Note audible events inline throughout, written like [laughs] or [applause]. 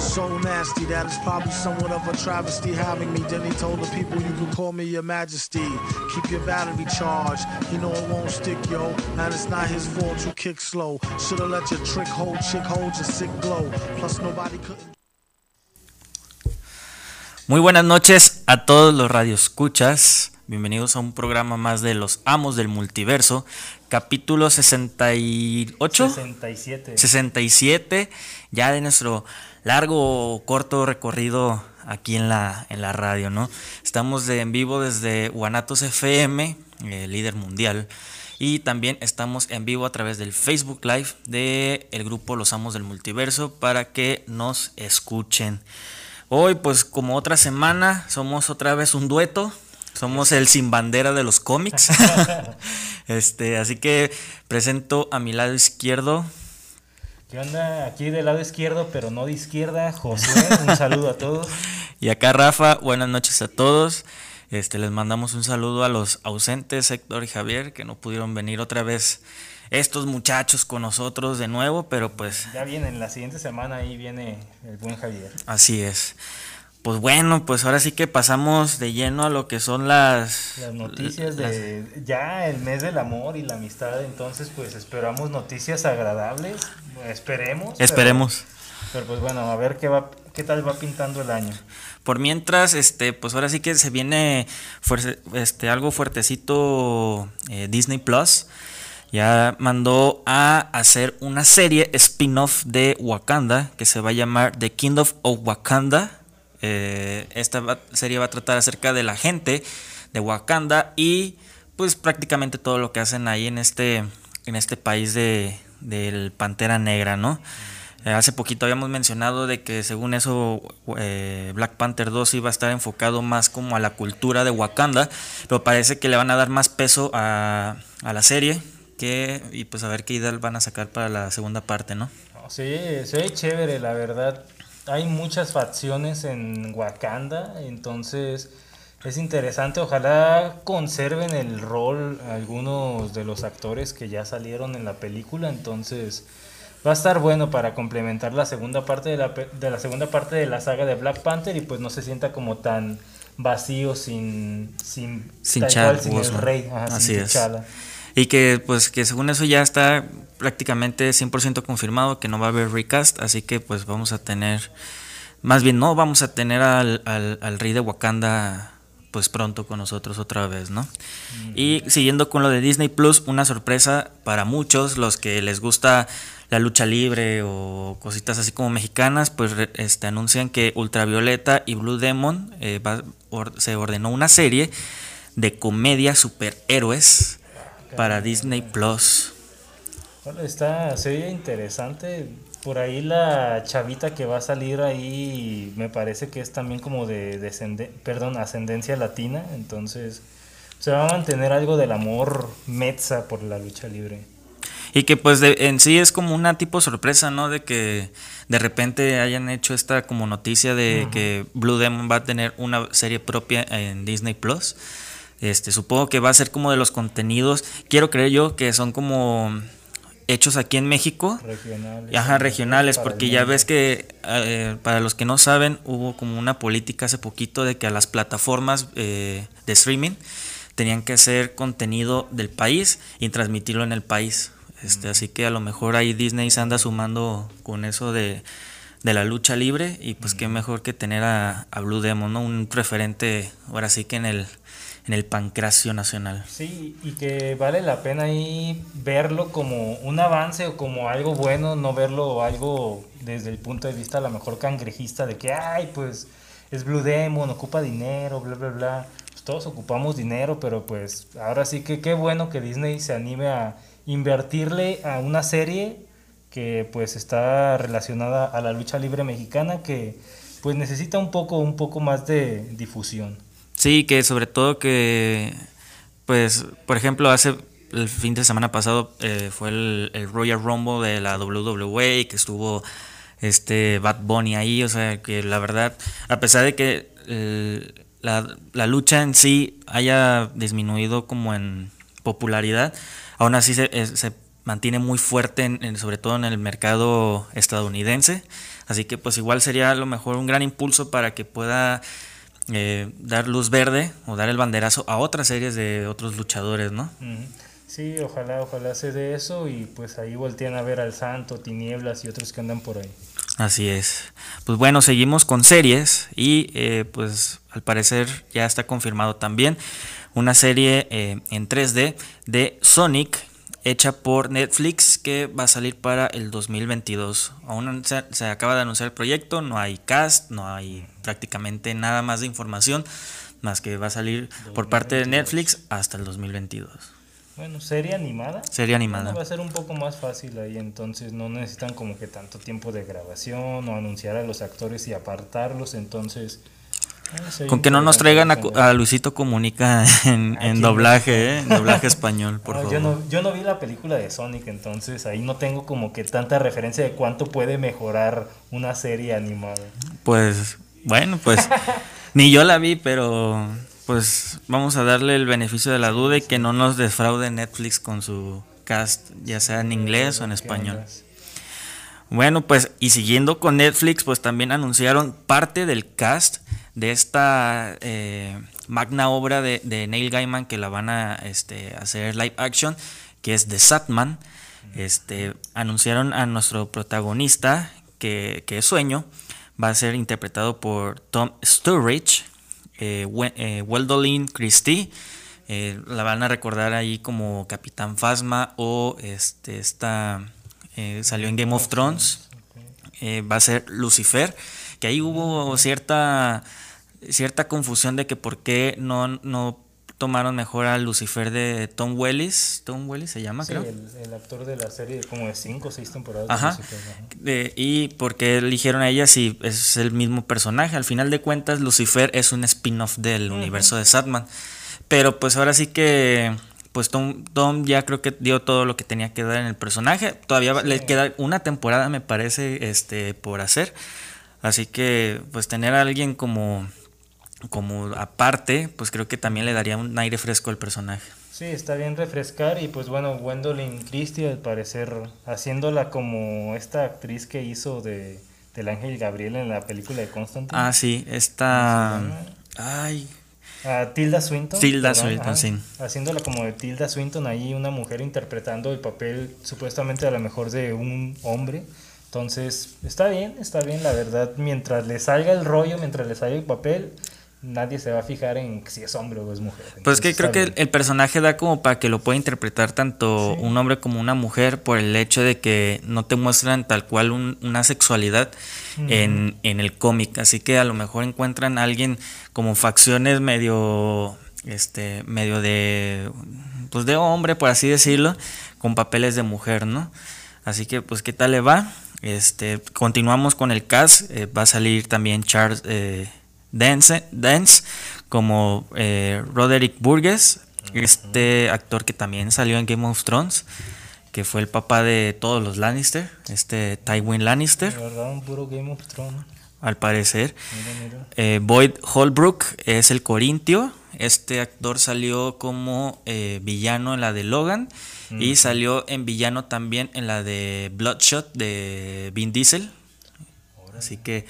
So nasty that it's probably somewhat of a travesty having me. Then he told the people you can call me your majesty. Keep your battery charged. You know it won't stick, yo. And it's not his fault you kick slow. Should've let your trick hold chick hold your sick glow. Plus nobody couldn't. Muy buenas noches a todos los radioescuchas. Bienvenidos a un programa más de Los Amos del Multiverso, capítulo 68. 67. 67, ya de nuestro largo o corto recorrido aquí en la, en la radio, ¿no? Estamos de, en vivo desde Guanatos FM, eh, líder mundial, y también estamos en vivo a través del Facebook Live del el grupo Los Amos del Multiverso para que nos escuchen. Hoy, pues como otra semana, somos otra vez un dueto. Somos el sin bandera de los cómics. [laughs] [laughs] este, así que presento a mi lado izquierdo. ¿Qué onda? Aquí del lado izquierdo, pero no de izquierda, José. Un saludo a todos. [laughs] Y acá Rafa, buenas noches a todos. Este, les mandamos un saludo a los ausentes, Héctor y Javier, que no pudieron venir otra vez estos muchachos con nosotros de nuevo, pero pues... Ya viene, la siguiente semana ahí viene el buen Javier. Así es. Pues bueno, pues ahora sí que pasamos de lleno a lo que son las... Las noticias de ya el mes del amor y la amistad, entonces pues esperamos noticias agradables, esperemos. Esperemos. Pero, pero pues bueno, a ver qué va, qué tal va pintando el año. Por mientras, este, pues ahora sí que se viene este, algo fuertecito eh, Disney Plus. Ya mandó a hacer una serie spin-off de Wakanda que se va a llamar The Kingdom of Wakanda. Eh, esta serie va a tratar acerca de la gente de Wakanda y pues prácticamente todo lo que hacen ahí en este, en este país de, del Pantera Negra, ¿no? Eh, hace poquito habíamos mencionado de que según eso eh, Black Panther 2 iba a estar enfocado más como a la cultura de Wakanda, pero parece que le van a dar más peso a, a la serie que, y pues a ver qué ideal van a sacar para la segunda parte, ¿no? Sí, se ve chévere, la verdad. Hay muchas facciones en Wakanda, entonces es interesante. Ojalá conserven el rol algunos de los actores que ya salieron en la película, entonces va a estar bueno para complementar la segunda parte de la, de la segunda parte de la saga de Black Panther y pues no se sienta como tan vacío sin sin, sin, tal Chad cual, sin el rey, ajá, Así sin es. T'Challa. Y que pues que según eso ya está prácticamente 100% confirmado que no va a haber recast, así que pues vamos a tener, más bien no, vamos a tener al, al, al rey de Wakanda pues pronto con nosotros otra vez, ¿no? Y siguiendo con lo de Disney Plus, una sorpresa para muchos, los que les gusta la lucha libre o cositas así como mexicanas, pues este, anuncian que Ultravioleta y Blue Demon eh, va- or- se ordenó una serie de comedia superhéroes para Disney Plus. Bueno, está, se oye interesante. Por ahí la chavita que va a salir ahí me parece que es también como de descende- perdón, ascendencia latina, entonces se va a mantener algo del amor metza por la lucha libre. Y que pues de- en sí es como una tipo sorpresa, ¿no? De que de repente hayan hecho esta como noticia de que Blue Demon va a tener una serie propia en Disney Plus. Este, supongo que va a ser como de los contenidos, quiero creer yo que son como hechos aquí en México. Regionales. Ajá, regionales, porque ya ves que eh, para los que no saben, hubo como una política hace poquito de que a las plataformas eh, de streaming tenían que hacer contenido del país y transmitirlo en el país. Este, Así que a lo mejor ahí Disney se anda sumando con eso de, de la lucha libre y pues qué mejor que tener a, a Blue Demon, ¿no? Un referente ahora sí que en el, en el pancracio nacional. Sí, y que vale la pena ahí verlo como un avance o como algo bueno, no verlo algo desde el punto de vista a lo mejor cangrejista de que, ay, pues es Blue Demon, ocupa dinero, bla, bla, bla. Pues todos ocupamos dinero, pero pues ahora sí que qué bueno que Disney se anime a invertirle a una serie que pues está relacionada a la lucha libre mexicana que pues necesita un poco, un poco más de difusión. Sí, que sobre todo que, pues, por ejemplo, hace el fin de semana pasado eh, fue el, el Royal Rumble de la WWE que estuvo este Bad Bunny ahí, o sea, que la verdad, a pesar de que eh, la, la lucha en sí haya disminuido como en popularidad, aún así se, eh, se mantiene muy fuerte, en, sobre todo en el mercado estadounidense. Así que pues igual sería a lo mejor un gran impulso para que pueda eh, dar luz verde o dar el banderazo a otras series de otros luchadores, ¿no? Sí, ojalá, ojalá se dé eso y pues ahí voltean a ver al Santo, Tinieblas y otros que andan por ahí. Así es. Pues bueno, seguimos con series y eh, pues al parecer ya está confirmado también una serie eh, en 3D de Sonic hecha por Netflix que va a salir para el 2022. Aún se, acaba de anunciar el proyecto, no hay cast, no hay prácticamente nada más de información, más que va a salir por parte de Netflix hasta el 2022. Bueno, serie animada. Serie animada. va a ser un poco más fácil ahí, entonces no necesitan como que tanto tiempo de grabación o anunciar a los actores y apartarlos, entonces con que no nos traigan a, Luisito Comunica en, [laughs] doblaje, ¿eh? en doblaje español, por [laughs] favor. Yo no, yo no vi la película de Sonic, entonces ahí no tengo como que tanta referencia de cuánto puede mejorar una serie animada. Pues, bueno, pues [laughs] ni yo la vi, pero pues vamos a darle el beneficio de la duda y que no nos defraude Netflix con su cast, ya sea en inglés o en español. Bueno, pues y siguiendo con Netflix, pues también anunciaron parte del cast de esta eh, magna obra de, Neil Gaiman que la van a este, hacer live action, que es The Satman. Este, anunciaron a nuestro protagonista, que, es Sueño, va a ser interpretado por Tom Sturridge, eh, eh Christie. Eh, la van a recordar ahí como Capitán Phasma o este, esta, salió en Game of Thrones. va a ser Lucifer que ahí hubo cierta, cierta confusión de que por qué no, no tomaron mejor a Lucifer de Tom Wellis. Tom Wellis se llama, creo. El, el actor de la serie como de 5 o 6 temporadas. Ajá. y por qué eligieron a ella si es el mismo personaje. Al final de cuentas, Lucifer es un spin-off del universo de Satman. Pero pues ahora sí que pues Tom, Tom, ya creo que dio todo lo que tenía que dar en el personaje. Todavía le queda una temporada, me parece, este, por hacer. Así que pues tener a alguien como, como aparte, pues creo que también le daría un aire fresco al personaje. Sí, está bien refrescar y pues bueno, Gwendolyn Christie al parecer haciéndola como esta actriz que hizo de del Ángel Gabriel en la película de Constantine. Ah, sí, esta... Ay, Tilda Swinton. Tilda Swinton, sí. Haciéndola como de Tilda Swinton, ahí una mujer interpretando el papel supuestamente a lo mejor de un hombre. Entonces, está bien, está bien, la verdad, mientras le salga el rollo, mientras le salga el papel, nadie se va a fijar en si es hombre o es mujer. pues que creo que el, personaje da como para que lo pueda interpretar tanto un hombre como una mujer por el hecho de que no te muestran tal cual una sexualidad en, en, el cómic. Así que a lo mejor encuentran a alguien como facciones medio, este, medio de, pues de hombre, por así decirlo, con papeles de mujer, ¿no? Así que pues qué tal le va. Este, continuamos con el cast. Eh, va a salir también Charles eh, Dance, Dance, como eh, Roderick Burgess, este actor que también salió en Game of Thrones, que fue el papá de todos los Lannister, este Tywin Lannister. Al parecer. Boyd Holbrook es el Corintio. Este actor salió como villano en la de Logan. Y salió en villano también en la de Bloodshot de Vin Diesel. Así que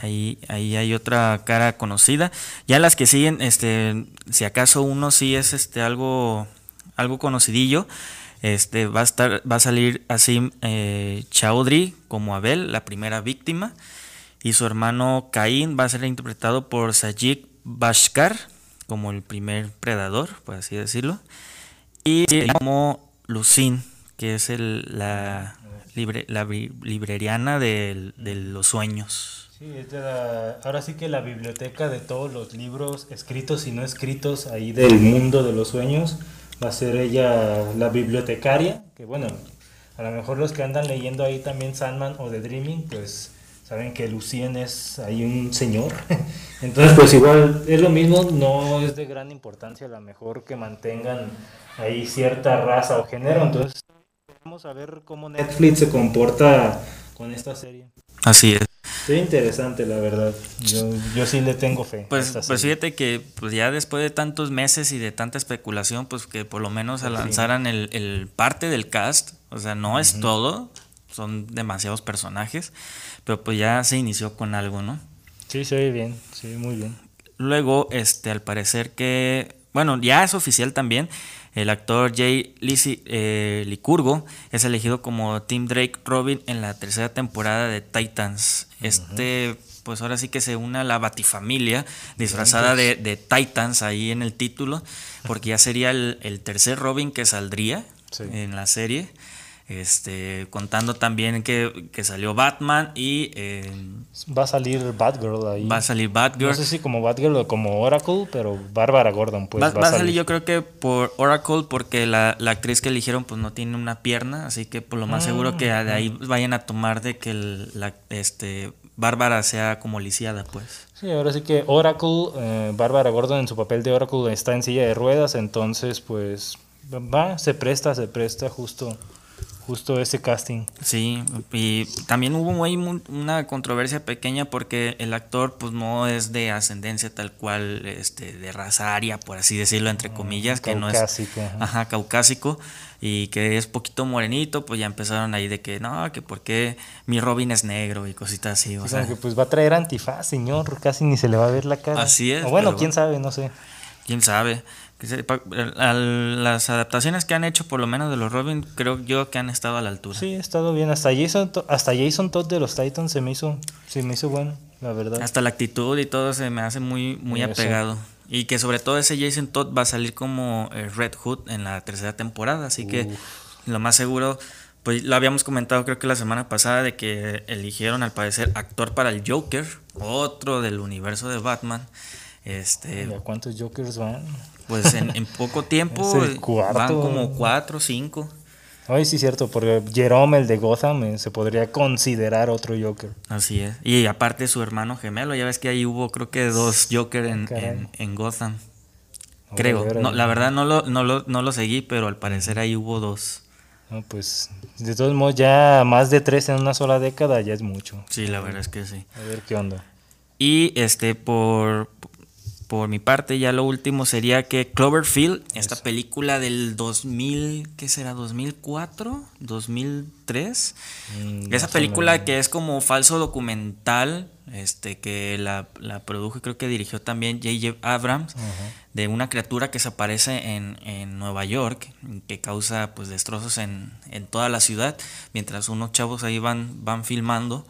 ahí, ahí hay otra cara conocida. Ya las que siguen, este, si acaso uno sí es este algo, algo conocidillo, este, va a estar, va a salir así eh, Chaudhry como Abel, la primera víctima, y su hermano Caín va a ser interpretado por Sajid Bashkar como el primer predador, por así decirlo. Y como Lucín, que es el, la libreriana de, los sueños. Sí, es ahora sí que la biblioteca de todos los libros escritos y no escritos ahí del mundo de los sueños va a ser ella la bibliotecaria, que bueno, a lo mejor los que andan leyendo ahí también Sandman o The Dreaming, pues saben que Lucien es ahí un señor. [laughs] Entonces, pues igual es lo mismo, no es de gran importancia, a lo mejor que mantengan ahí cierta raza o género. Entonces, vamos a ver cómo Netflix se comporta con esta serie. Así es. Es interesante, la verdad. Yo, yo sí le tengo fe. Pues, pues fíjate que pues ya después de tantos meses y de tanta especulación, pues que por lo menos pues lanzaran el, el parte del cast O sea, no es todo, son demasiados personajes, pero pues ya se inició con algo, ¿no? Sí, se ve bien, sí, muy bien. Luego, este, al parecer que, bueno, ya es oficial también, el actor Jay Lisi, eh, Licurgo es elegido como Tim Drake Robin en la tercera temporada de Titans. Este, pues ahora sí que se une a la Batifamilia, disfrazada de, de Titans ahí en el título, porque ya sería el, el tercer Robin que saldría Sí. en la serie. Este, contando también que, que salió Batman y eh, Va a salir Batgirl ahí. va a salir Batgirl. No sé si como Batgirl o como Oracle, pero Bárbara Gordon, pues va, va, va a salir yo creo que por Oracle porque la, la actriz que eligieron pues no tiene una pierna, así que por lo más seguro que de ahí vayan a tomar de que el- la este Bárbara sea como lisiada pues. Sí, ahora sí que Oracle, eh, Bárbara Gordon en su papel de Oracle está en silla de ruedas, entonces pues va, se presta, se presta justo, justo ese casting. Sí, y también hubo ahí una controversia pequeña porque el actor pues no es de ascendencia tal cual este de raza aria, por así decirlo entre comillas, que no es Caucásico, ajá. ajá, caucásico y que es poquito morenito, pues ya empezaron ahí de que no, que por qué mi Robin es negro y cositas así, o sea, que pues va a traer antifaz, señor, casi ni se le va a ver la cara. Así es, O bueno, quién sabe, no sé. quién sabe. Que las adaptaciones que han hecho, por lo menos de los Robin, creo yo que han estado a la altura. Sí, ha estado bien. Hasta Jason, hasta Jason Todd de los Titans se me hizo, se me hizo bueno, la verdad. Hasta la actitud y todo se me hace muy, muy Eso. apegado. Y que sobre todo ese Jason Todd va a salir como eh, Red Hood en la tercera temporada. Así que lo más seguro, pues lo habíamos comentado creo que la semana pasada de que eligieron al parecer actor para el Joker, otro del universo de Batman. Este, ¿Y a cuántos Jokers van? Pues en, en poco tiempo cuarto. van como cuatro o cinco. Ay, sí, cierto, porque Jerome, el de Gotham, eh, se podría considerar otro Joker. Así es. Y aparte su hermano gemelo, ya ves que ahí hubo creo que dos Joker en, Caray. en, en Gotham. Creo. No, la verdad no lo, no, lo, no lo seguí, pero al parecer ahí hubo dos. No, pues, de todos modos, ya más de tres en una sola década ya es mucho. Sí, la verdad es que sí. A ver qué onda. Y este, por, por mi parte, ya lo último sería que Cloverfield, esta película del 2000, ¿qué será? ¿2004? ¿2003? Mm, Esa película que es como falso documental, este que la, la produjo y creo que dirigió también J.J. Abrams, de una criatura que se aparece en, en Nueva York, que causa pues destrozos en, en toda la ciudad, mientras unos chavos ahí van, van filmando.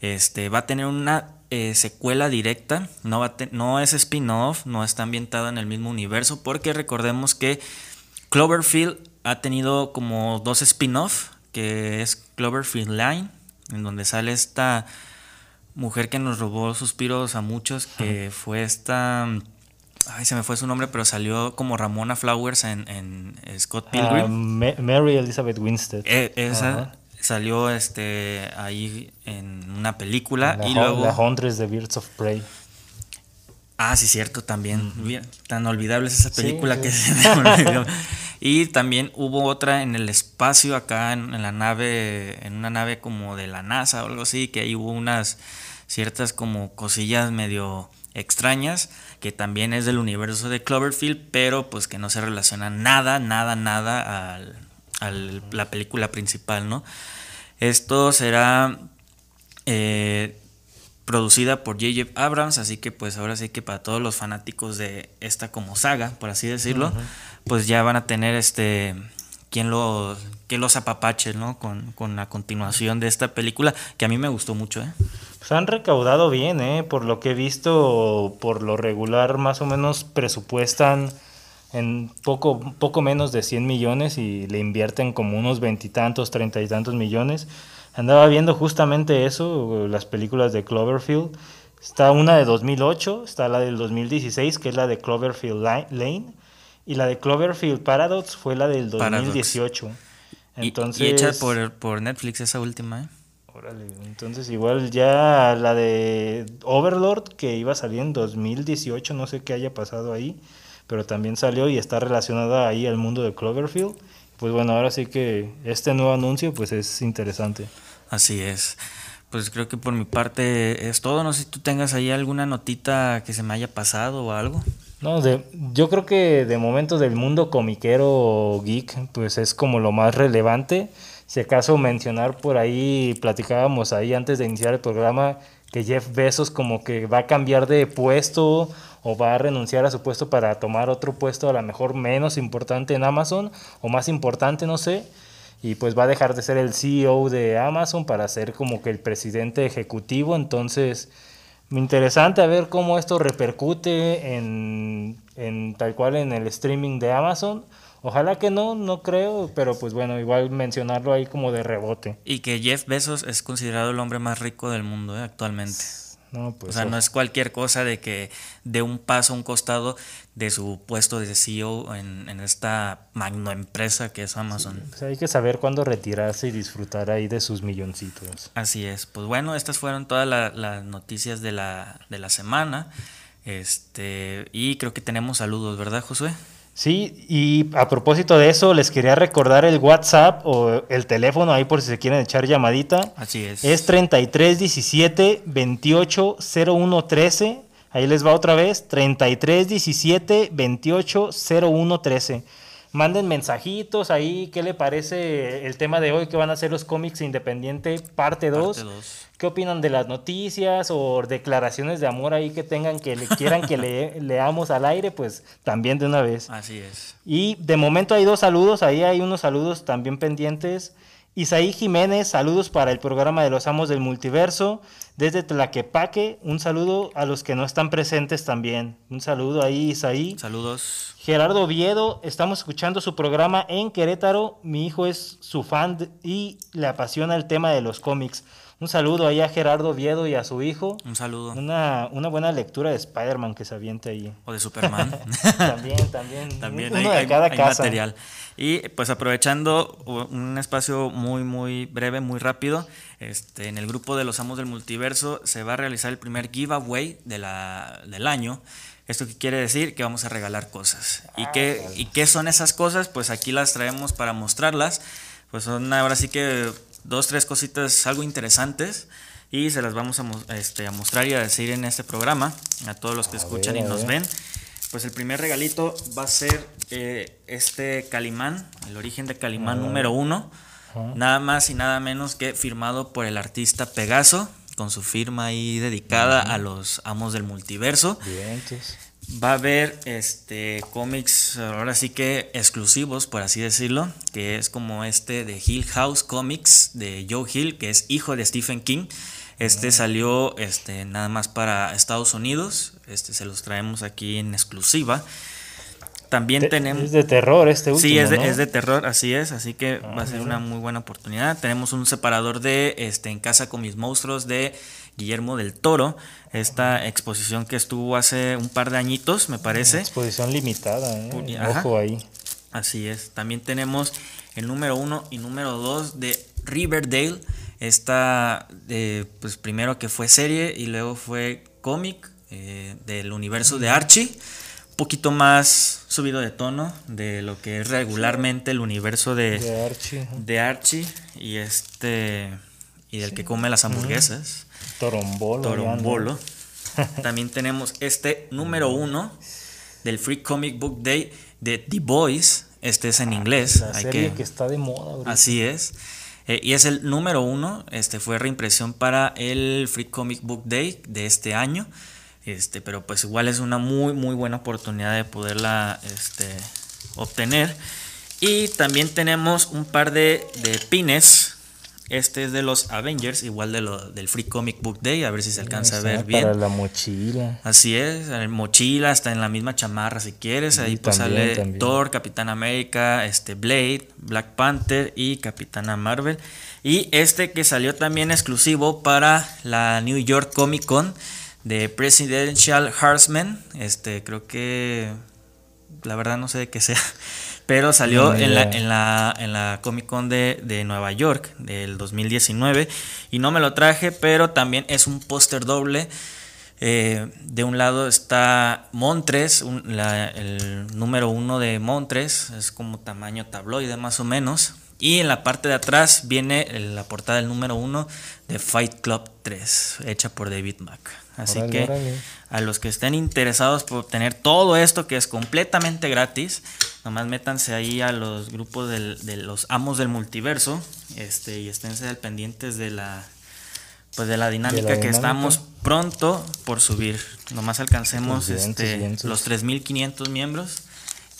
Este, va a tener una eh, secuela directa, no, va no es spin-off, no está ambientada en el mismo universo, porque recordemos que Cloverfield ha tenido como dos spin-off, que es Cloverfield Line, en donde sale esta mujer que nos robó suspiros a muchos, que fue esta... Ay, se me fue su nombre, pero salió como Ramona Flowers en, en Scott Ah, Pilgrim. Ma- Mary Elizabeth Winstead. E- esa. Salió este ahí en una película la, y luego... la Huntress de Birds of Prey. Ah, sí, cierto, también. Tan olvidable es esa película sí. que [laughs] se me olvidó. [laughs] Y también hubo otra en el espacio acá en, en la nave, en una nave como de la NASA o algo así, que ahí hubo unas ciertas como cosillas medio extrañas, que también es del universo de Cloverfield, pero pues que no se relaciona nada, nada, nada al, al- la película principal, ¿no? Esto será eh, producida por J.J. Abrams, así que pues ahora sí que para todos los fanáticos de esta como saga, por así decirlo, pues ya van a tener este quien los quien los apapache, ¿no? Con, con la continuación de esta película que a mí me gustó mucho, ¿eh? Pues han recaudado bien, ¿eh? Por lo que he visto, por lo regular, más o menos presupuestan en poco, poco menos de 100 millones y le invierten como unos veintitantos, treinta y tantos millones. Andaba viendo justamente eso, las películas de Cloverfield. Está una de 2008, está la del 2016, que es la de Cloverfield Lane, y la de Cloverfield Paradox fue la del Paradox. 2018. Y- Entonces, y, hecha por, por Netflix esa última, ¿eh? Órale, entonces igual ya la de Overlord que iba a salir en 2018, no sé qué haya pasado ahí, pero también salió y está relacionada ahí al mundo de Cloverfield. Pues bueno, ahora sí que este nuevo anuncio pues es interesante. Así es. pues creo que por mi parte es todo. No sé si tú tengas ahí alguna notita que se me haya pasado o algo. No, de, yo creo que de momento del mundo comiquero geek, pues es como lo más relevante. Si acaso mencionar por ahí, platicábamos ahí antes de iniciar el programa, que Jeff Bezos como que va a cambiar de puesto o va a renunciar a su puesto para tomar otro puesto a lo mejor menos importante en Amazon o más importante, no sé. Y pues va a dejar de ser el CEO de Amazon para ser como que el presidente ejecutivo. Entonces, interesante a ver cómo esto repercute en, en tal cual en el streaming de Amazon. Ojalá que no, no creo, pero pues bueno, igual mencionarlo ahí como de rebote. Y que Jeff Bezos es considerado el hombre más rico del mundo ¿eh? actualmente. No, pues, o sea, no es cualquier cosa de que de un paso a un costado de su puesto de CEO en, en esta magno empresa que es Amazon. pues hay que saber cuándo retirarse y disfrutar ahí de sus milloncitos. Así es. Pues bueno, estas fueron todas la- las noticias de la, de la semana. Este, y creo que tenemos saludos, ¿verdad, Josué? Sí, y a propósito de eso, les quería recordar el WhatsApp o el teléfono ahí por si se quieren echar llamadita. Así es. Es 3317 28 01 13. Ahí les va otra vez. 3317 28 01 13. Manden mensajitos ahí. ¿Qué le parece el tema de hoy que van a ser los cómics independiente parte 2? Parte dos. ¿Qué opinan de las noticias o declaraciones de amor ahí que tengan que le quieran que le- [laughs] leamos al aire? Pues también de una vez. Así es. Y de momento hay dos saludos, ahí hay unos saludos también pendientes. Isaí Jiménez, saludos para el programa de los Amos del Multiverso. Desde Tlaquepaque, un saludo a los que no están presentes también. Un saludo ahí, Isaí. Saludos. Gerardo Oviedo, estamos escuchando su programa en Querétaro. Mi hijo es su fan y le apasiona el tema de los cómics. Un saludo ahí a Gerardo Oviedo y a su hijo. Un saludo. Una, una buena lectura de Spider-Man que se aviente ahí. O de Superman. [laughs] también, también. También uno hay, de hay- cada hay casa. material. Y pues aprovechando un espacio muy, muy breve, muy rápido, este, en el grupo de los Amos del Multiverso se va a realizar el primer giveaway de la, del año. ¿Esto qué quiere decir? Que vamos a regalar cosas. ¿Y, qué, ¿Y qué son esas cosas? Pues aquí las traemos para mostrarlas. Pues son ahora sí que dos, tres cositas algo interesantes. Y se las vamos a, este, a mostrar y a decir en este programa a todos los que escuchan ver, y nos ven. Pues el primer regalito va a ser eh, este Calimán, el origen de Calimán número uno. Nada más y nada menos que firmado por el artista Pegaso, con su firma ahí dedicada a los amos del multiverso. Vientos. Va a haber este cómics ahora sí que exclusivos, por así decirlo, que es como este de Hill House Comics de Joe Hill, que es hijo de Stephen King. Este salió este nada más para Estados Unidos. Este se los traemos aquí en exclusiva. También Te- tenemos Es de terror este último, Sí, es de, ¿no? es de terror, así es, así que va a ser una muy buena oportunidad. Tenemos un separador de este En Casa con mis monstruos de Guillermo del Toro, esta exposición que estuvo hace un par de añitos, me parece. Exposición limitada, ¿eh? Ajá. Ojo ahí. Así es. También tenemos el número uno y número dos de Riverdale. Esta, eh, pues primero que fue serie y luego fue cómic eh, del universo de Archie. Un poquito más subido de tono de lo que es regularmente el universo de, De Archie. ajá. de Archie y este y del que come las hamburguesas. Torombolo. Torombolo. [laughs] También tenemos este número uno del Free Comic Book Day de The Boys. Este es en inglés. La hay serie que- que... está de moda ahorita. Así es. Eh, y es el número uno. Este fue reimpresión para el Free Comic Book Day de este año. Este, pero pues igual es una muy muy buena oportunidad de poderla este, obtener. Y también tenemos un par de, de pines. Este es de los Avengers, igual de lo, del Free Comic Book Day, a ver si se alcanza a ver bien. Para la mochila. Así es, en mochila, hasta en la misma chamarra si quieres. Ahí pues también, sale también. Thor, Capitán América, este Blade, Black Panther y Capitana Marvel. Y este que salió también exclusivo para la New York Comic Con de Presidential Horseman. Este creo que la verdad no sé de qué sea. Pero salió en, la, en, la, en la Comic Con de, de Nueva York del 2019. Y no me lo traje, pero también es un póster doble. Eh, de un lado está Montres, un- la- el número uno de Montres, es como tamaño tabloide más o menos. Y en la parte de atrás viene la portada del número uno de Fight Club 3, hecha por David Mack. Así que a los que estén interesados por obtener todo esto que es completamente gratis, nomás métanse ahí a los grupos de los amos del multiverso este, y esténse al pendientes de la pues de la dinámica que estamos pronto por subir. Nomás alcancemos este, los 3.500 miembros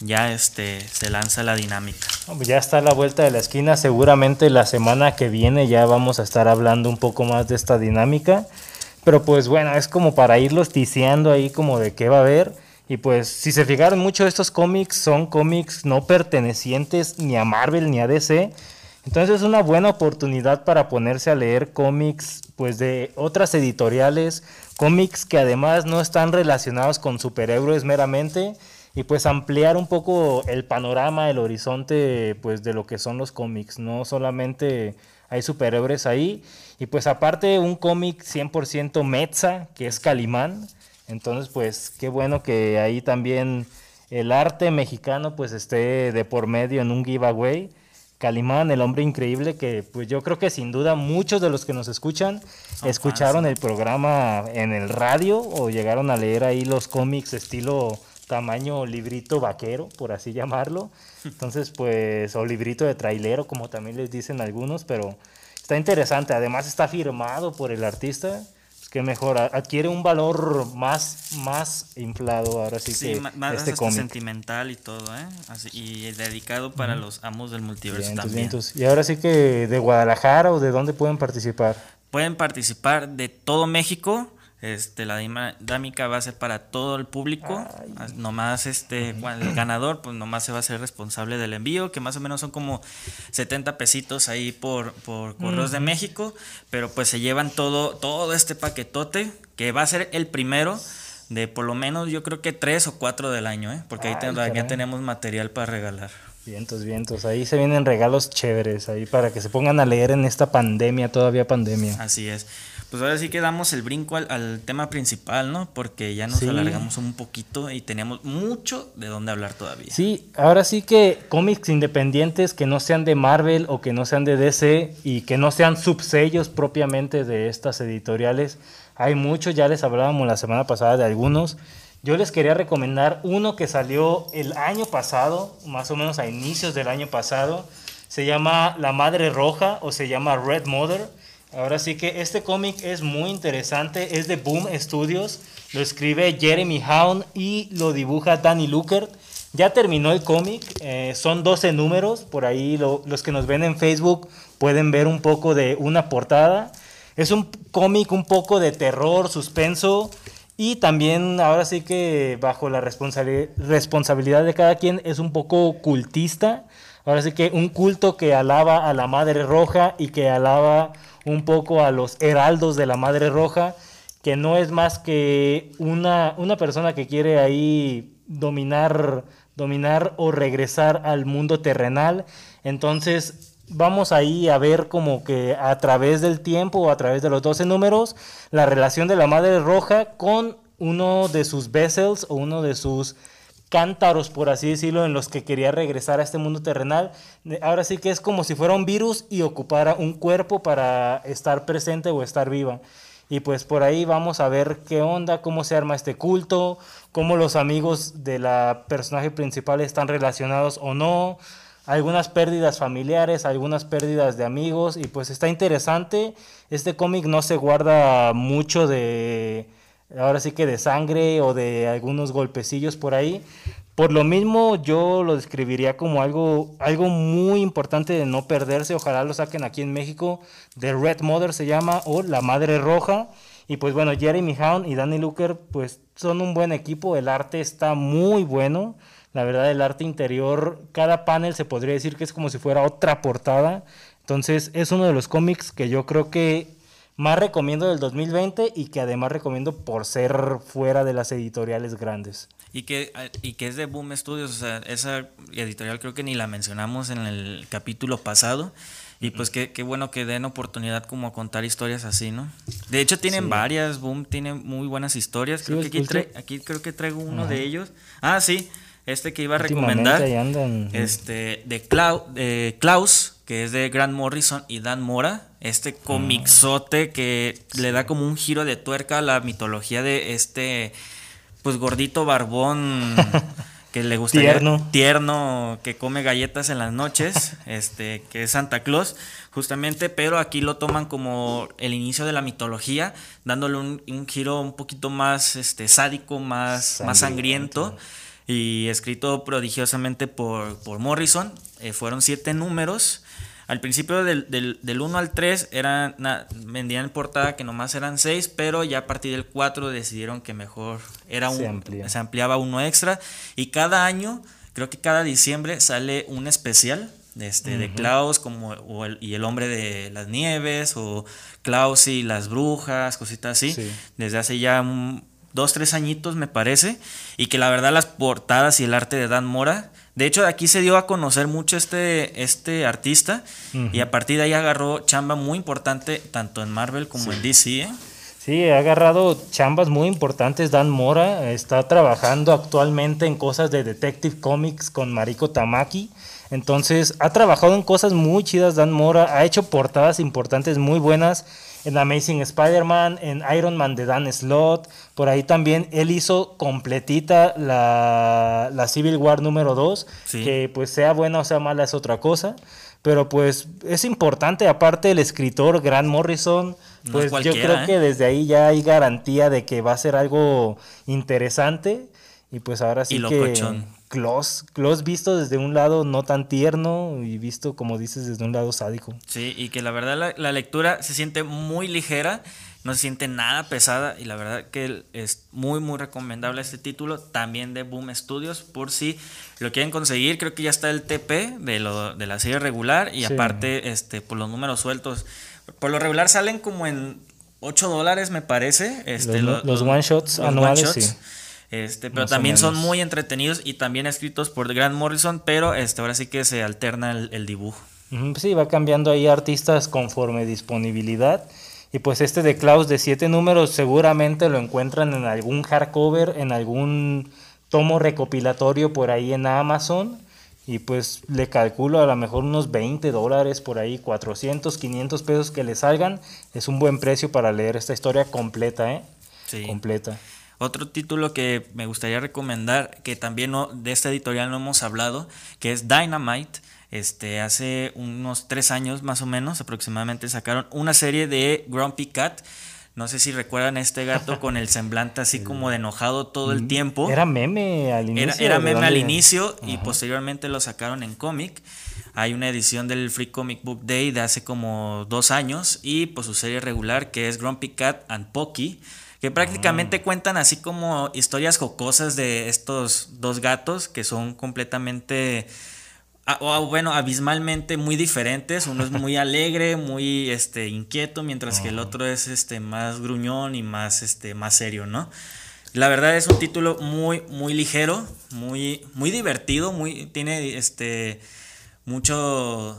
ya este se lanza la dinámica. Ya está a la vuelta de la esquina, seguramente la semana que viene ya vamos a estar hablando un poco más de esta dinámica. Pero pues bueno, es como para irlos ticiando ahí como de qué va a haber. Y pues si se fijaron mucho estos cómics son cómics no pertenecientes ni a Marvel ni a DC. Entonces es una buena oportunidad para ponerse a leer cómics pues de otras editoriales, cómics que además no están relacionados con superhéroes meramente y pues ampliar un poco el panorama, el horizonte pues de lo que son los cómics, no solamente hay superhéroes ahí y pues aparte un cómic 100% Metza, que es Calimán, entonces pues qué bueno que ahí también el arte mexicano pues esté de por medio en un giveaway. Calimán, el hombre increíble, que pues yo creo que sin duda muchos de los que nos escuchan escucharon el programa en el radio o llegaron a leer ahí los cómics estilo tamaño librito vaquero, por así [laughs] llamarlo. [laughs] Entonces, pues, o librito de trailero, como también les dicen algunos, pero está interesante. Además está firmado por el artista. Pues que mejor, adquiere un valor más, más inflado ahora sí, que más este sentimental y todo, ¿eh? y dedicado para los amos del multiverso también. y ahora sí que de Guadalajara o de dónde pueden participar. Pueden participar de todo México este, la dinámica va a ser para todo el público. Nomás este, el ganador, pues nomás se va a ser responsable del envío, que más o menos son como 70 pesitos ahí por, por Correos de México. Pero pues se llevan todo, todo este paquetote, que va a ser el primero de por lo menos yo creo que tres o cuatro del año, ¿eh? porque ahí ya tenemos material para regalar. Vientos, vientos. Ahí se vienen regalos chéveres ahí para que se pongan a leer en esta pandemia, todavía pandemia. Así es. Pues ahora sí que damos el brinco al, tema principal, ¿no? Porque ya nos alargamos un poquito y tenemos mucho de dónde hablar todavía. Sí, ahora sí que cómics independientes que no sean de Marvel o que no sean de DC y que no sean subsellos propiamente de estas editoriales, hay muchos, ya les hablábamos la semana pasada de algunos. Yo les quería recomendar uno que salió el año pasado, más o menos a inicios del año pasado. Se llama La Madre Roja o se llama Red Mother Ahora sí que este cómic es muy interesante, es de Boom Studios, lo escribe Jeremy Hound y lo dibuja Danny Lukert. Ya terminó el cómic, eh, son 12 números, por ahí los que nos ven en Facebook pueden ver un poco de una portada. Es un cómic un poco de terror, suspenso y también ahora sí que bajo la responsabilidad de cada quien es un poco cultista. Ahora sí que un culto que alaba a la Madre Roja y que alaba un poco a los heraldos de la Madre Roja, que no es más que una, una persona que quiere ahí dominar, dominar o regresar al mundo terrenal. Entonces vamos ahí a ver como que a través del tiempo o a través de los 12 números, la relación de la Madre Roja con uno de sus vessels o uno de sus cántaros, por así decirlo, en los que quería regresar a este mundo terrenal. Ahora sí que es como si fuera un virus y ocupara un cuerpo para estar presente o estar viva. Y pues por ahí vamos a ver qué onda, cómo se arma este culto, cómo los amigos de la personaje principal están relacionados o no, algunas pérdidas familiares, algunas pérdidas de amigos y pues está interesante. Este cómic no se guarda mucho de ahora sí que de sangre o de algunos golpecillos por ahí. Por lo mismo yo lo describiría como algo, algo muy importante de no perderse. Ojalá lo saquen aquí en México. The Red Mother se llama o La Madre Roja. Y pues bueno, Jeremy Hound y Danny Looker pues son un buen equipo. El arte está muy bueno. La verdad, el arte interior, cada panel se podría decir que es como si fuera otra portada. Entonces es uno de los cómics que yo creo que más recomiendo del 2020 y que además recomiendo por ser fuera de las editoriales grandes. Y que, y que es de Boom Studios, o sea, esa editorial creo que ni la mencionamos en el capítulo pasado. Y pues qué, qué bueno que den oportunidad como a contar historias así, ¿no? De hecho tienen varias, Boom tiene muy buenas historias. Creo que aquí, aquí creo que traigo uno de ellos. Ah, sí, este que iba a recomendar. Este, de, Klaus, que es de Grant Morrison y Dan Mora. Este comixote que le da como un giro de tuerca a la mitología de este, pues gordito barbón [laughs] que le gusta Tierno. tierno, que come galletas en las noches, [laughs] este, que es Santa Claus, justamente, pero aquí lo toman como el inicio de la mitología, dándole un, un giro un poquito más este, sádico, más, más Sangriento. Y escrito prodigiosamente por, por Morrison. Eh, fueron siete números. Al principio del, del, del 1 al 3 eran, na- vendían en portada que nomás eran 6, pero ya a partir del 4 decidieron que mejor era Se un, amplía. se ampliaba uno extra. Y cada año, creo que cada diciembre sale un especial este, de Klaus como, o el- y el hombre de las nieves, o Klaus y las brujas, cositas así. Sí. Desde hace ya un- dos, tres añitos me parece. Y que la verdad las portadas y el arte de Dan Mora. De hecho, aquí se dio a conocer mucho este, este artista. Y a partir de ahí agarró chamba muy importante, tanto en Marvel como en DC. ¿eh? Sí, ha agarrado chambas muy importantes. Dan Mora está trabajando actualmente en cosas de Detective Comics con Mariko Tamaki. Entonces, ha trabajado en cosas muy chidas Dan Mora. Ha hecho portadas importantes muy buenas en Amazing Spider-Man, en Iron Man de Dan Slott. Por ahí también él hizo completita la, la Civil War número 2. Sí. Que pues sea buena o sea mala es otra cosa. Pero pues es importante, aparte el escritor Grant Morrison, pues es yo creo ¿eh? que desde ahí ya hay garantía de que va a ser algo interesante. Y pues ahora sí Y que locochón. Klaus, Klaus visto desde un lado no tan tierno y visto, como dices, desde un lado sádico. Sí, y que la verdad la, la lectura se siente muy ligera, no se siente nada pesada y la verdad que es muy muy recomendable este título, también de Boom Studios, por si lo quieren conseguir, creo que ya está el TP de, lo, de la serie regular y Sí. aparte este por los números sueltos, por lo regular salen como en 8 dólares me parece, este, Los- lo- los one-shots anuales, sí. Este, pero Más también son muy entretenidos y también escritos por Grant Morrison, pero este, ahora sí que se alterna el- el dibujo. Sí, va cambiando ahí artistas conforme disponibilidad. Y pues este de Klaus de siete números seguramente lo encuentran en algún hardcover, en algún tomo recopilatorio por ahí en Amazon. Y pues le calculo a lo mejor unos 20 dólares por ahí, 400, 500 pesos que le salgan. Es un buen precio para leer esta historia completa, ¿eh? Sí. Completa. Otro título que me gustaría recomendar, que también no, de esta editorial no hemos hablado, que es Dynamite. Este, hace unos tres años más o menos aproximadamente sacaron una serie de Grumpy Cat. No sé si recuerdan a este gato con el semblante así [laughs] como de enojado todo el tiempo. Mm, Era meme al inicio. Era, era ¿de meme al inicio y posteriormente lo sacaron en cómic. Hay una edición del Free Comic Book Day de hace como dos años y pues su serie regular que es Grumpy Cat and Pocky, que prácticamente Ah. cuentan así como historias jocosas de estos dos gatos que son completamente... ah, o, bueno, abismalmente muy diferentes. Uno es muy [laughs] alegre, muy este, inquieto, mientras que el otro es este, más gruñón y más, este, más serio, ¿no? La verdad es un título muy, muy ligero, muy, muy divertido, muy, tiene este mucho,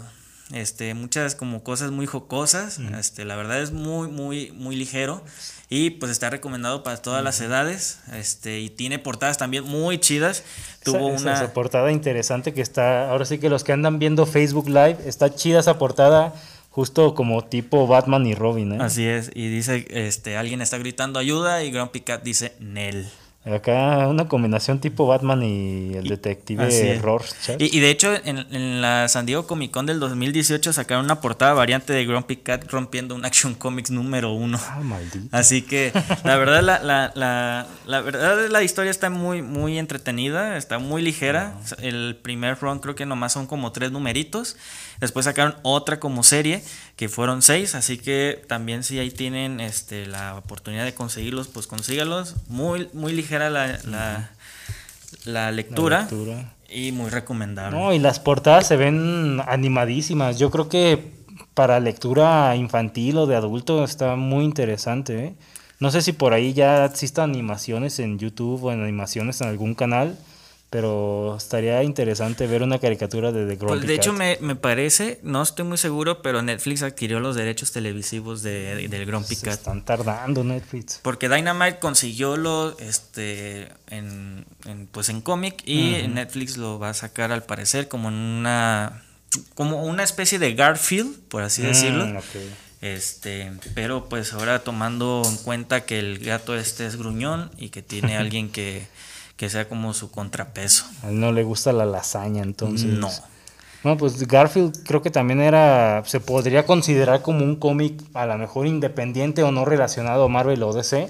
este, muchas como cosas muy jocosas. Este, la verdad es muy, muy, muy ligero. Y pues está recomendado para todas las edades. Este, y tiene portadas también muy chidas. Tuvo esa, esa- una. esa portada interesante que está, ahora sí que los que andan viendo Facebook Live, está chida esa portada, justo como tipo Batman y Robin, ¿eh? Así es. Y dice, este, alguien está gritando ayuda. Y Grumpy Cat dice Nel. Acá una combinación tipo Batman y el detective es. Rorschach. Y, y de hecho, en, en la San Diego Comic Con del 2018 sacaron una portada variante de Grumpy Cat rompiendo un Action Comics número uno. Ah, maldito. Así que la verdad la, la, la, la verdad la historia está muy muy entretenida, está muy ligera. El primer run creo que nomás son como tres numeritos. Después sacaron otra como serie que fueron seis, así que también si ahí tienen este la oportunidad de conseguirlos, pues consígalos. Muy muy ligera la, la, la lectura, lectura. y muy recomendable. No, y las portadas se ven animadísimas. Yo creo que para lectura infantil o de adulto está muy interesante. ¿eh? No sé si por ahí ya existan animaciones en YouTube o en animaciones en algún canal, pero estaría interesante ver una caricatura de The Grumpy Pues de hecho Cat. me, me parece, no estoy muy seguro, pero Netflix adquirió los derechos televisivos de, del Grumpy Se Cat. están tardando Netflix. Porque Dynamite consiguió lo este en, en, pues en cómic y Netflix lo va a sacar al parecer como una como una especie de Garfield, por así Mm, decirlo. Este, pero pues ahora tomando en cuenta que el gato este es gruñón y que tiene [laughs] alguien que, que sea como su contrapeso. A él no le gusta la lasaña, entonces. No. No, pues Garfield creo que también era, se podría considerar como un cómic a lo mejor independiente o no relacionado a Marvel o DC.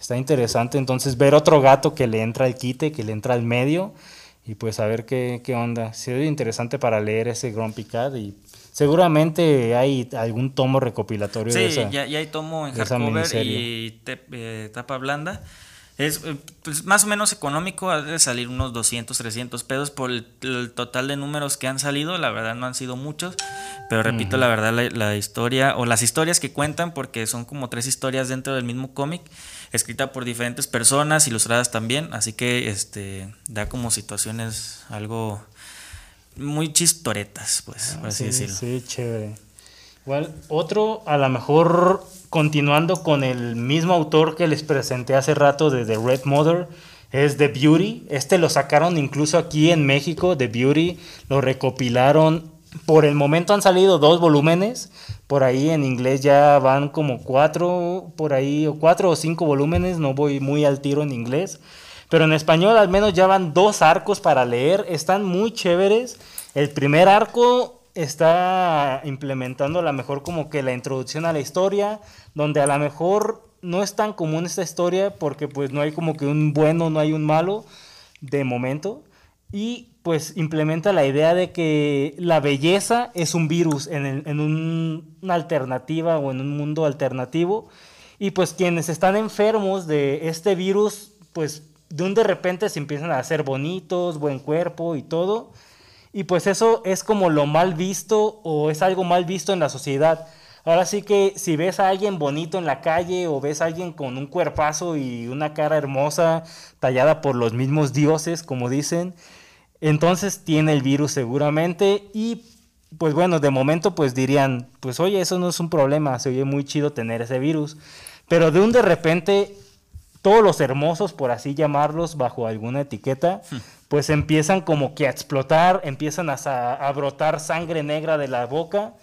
Está interesante entonces ver otro gato que le entra al quite, que le entra al medio y pues a ver qué, qué onda. Sería interesante para leer ese Grumpy Cat y seguramente hay algún tomo recopilatorio de Sí, esa. ya, ya hay tomo en de hardcover y te- eh, tapa blanda. Es eh, pues, más o menos económico, ha de salir unos 200, 300 pesos por el, el total de números que han salido. La verdad no han sido muchos, pero repito, la verdad la, la historia o las historias que cuentan, porque son como tres historias dentro del mismo cómic, escrita por diferentes personas, ilustradas también, así que este da como situaciones algo muy chistoretas, pues, por así sí, decirlo. Sí, chévere. Igual, otro, a lo mejor continuando con el mismo autor que les presenté hace rato de The Red Mother, es The Beauty. Este lo sacaron incluso aquí en México, The Beauty. Lo recopilaron. Por el momento han salido dos volúmenes. Por ahí en inglés ya van como cuatro, por ahí, o cuatro o cinco volúmenes. No voy muy al tiro en inglés. Pero en español al menos ya van dos arcos para leer. Están muy chéveres. El primer arco está implementando a lo mejor como que la introducción a la historia, donde a lo mejor no es tan común esta historia porque pues no hay como que un bueno, no hay un malo de momento. Y pues implementa la idea de que la belleza es un virus en, en un- una alternativa o en un mundo alternativo. Y pues quienes están enfermos de este virus, pues de un de repente se empiezan a hacer bonitos, buen cuerpo y todo. Y pues eso es como lo mal visto o es algo mal visto en la sociedad. Ahora sí que si ves a alguien bonito en la calle o ves a alguien con un cuerpazo y una cara hermosa tallada por los mismos dioses, como dicen, entonces tiene el virus seguramente y pues bueno, de momento pues dirían, pues oye, eso no es un problema, se oye muy chido tener ese virus. Pero de un de repente todos los hermosos, por así llamarlos, bajo alguna etiqueta, pues empiezan como que a explotar, empiezan a, a brotar sangre negra de la boca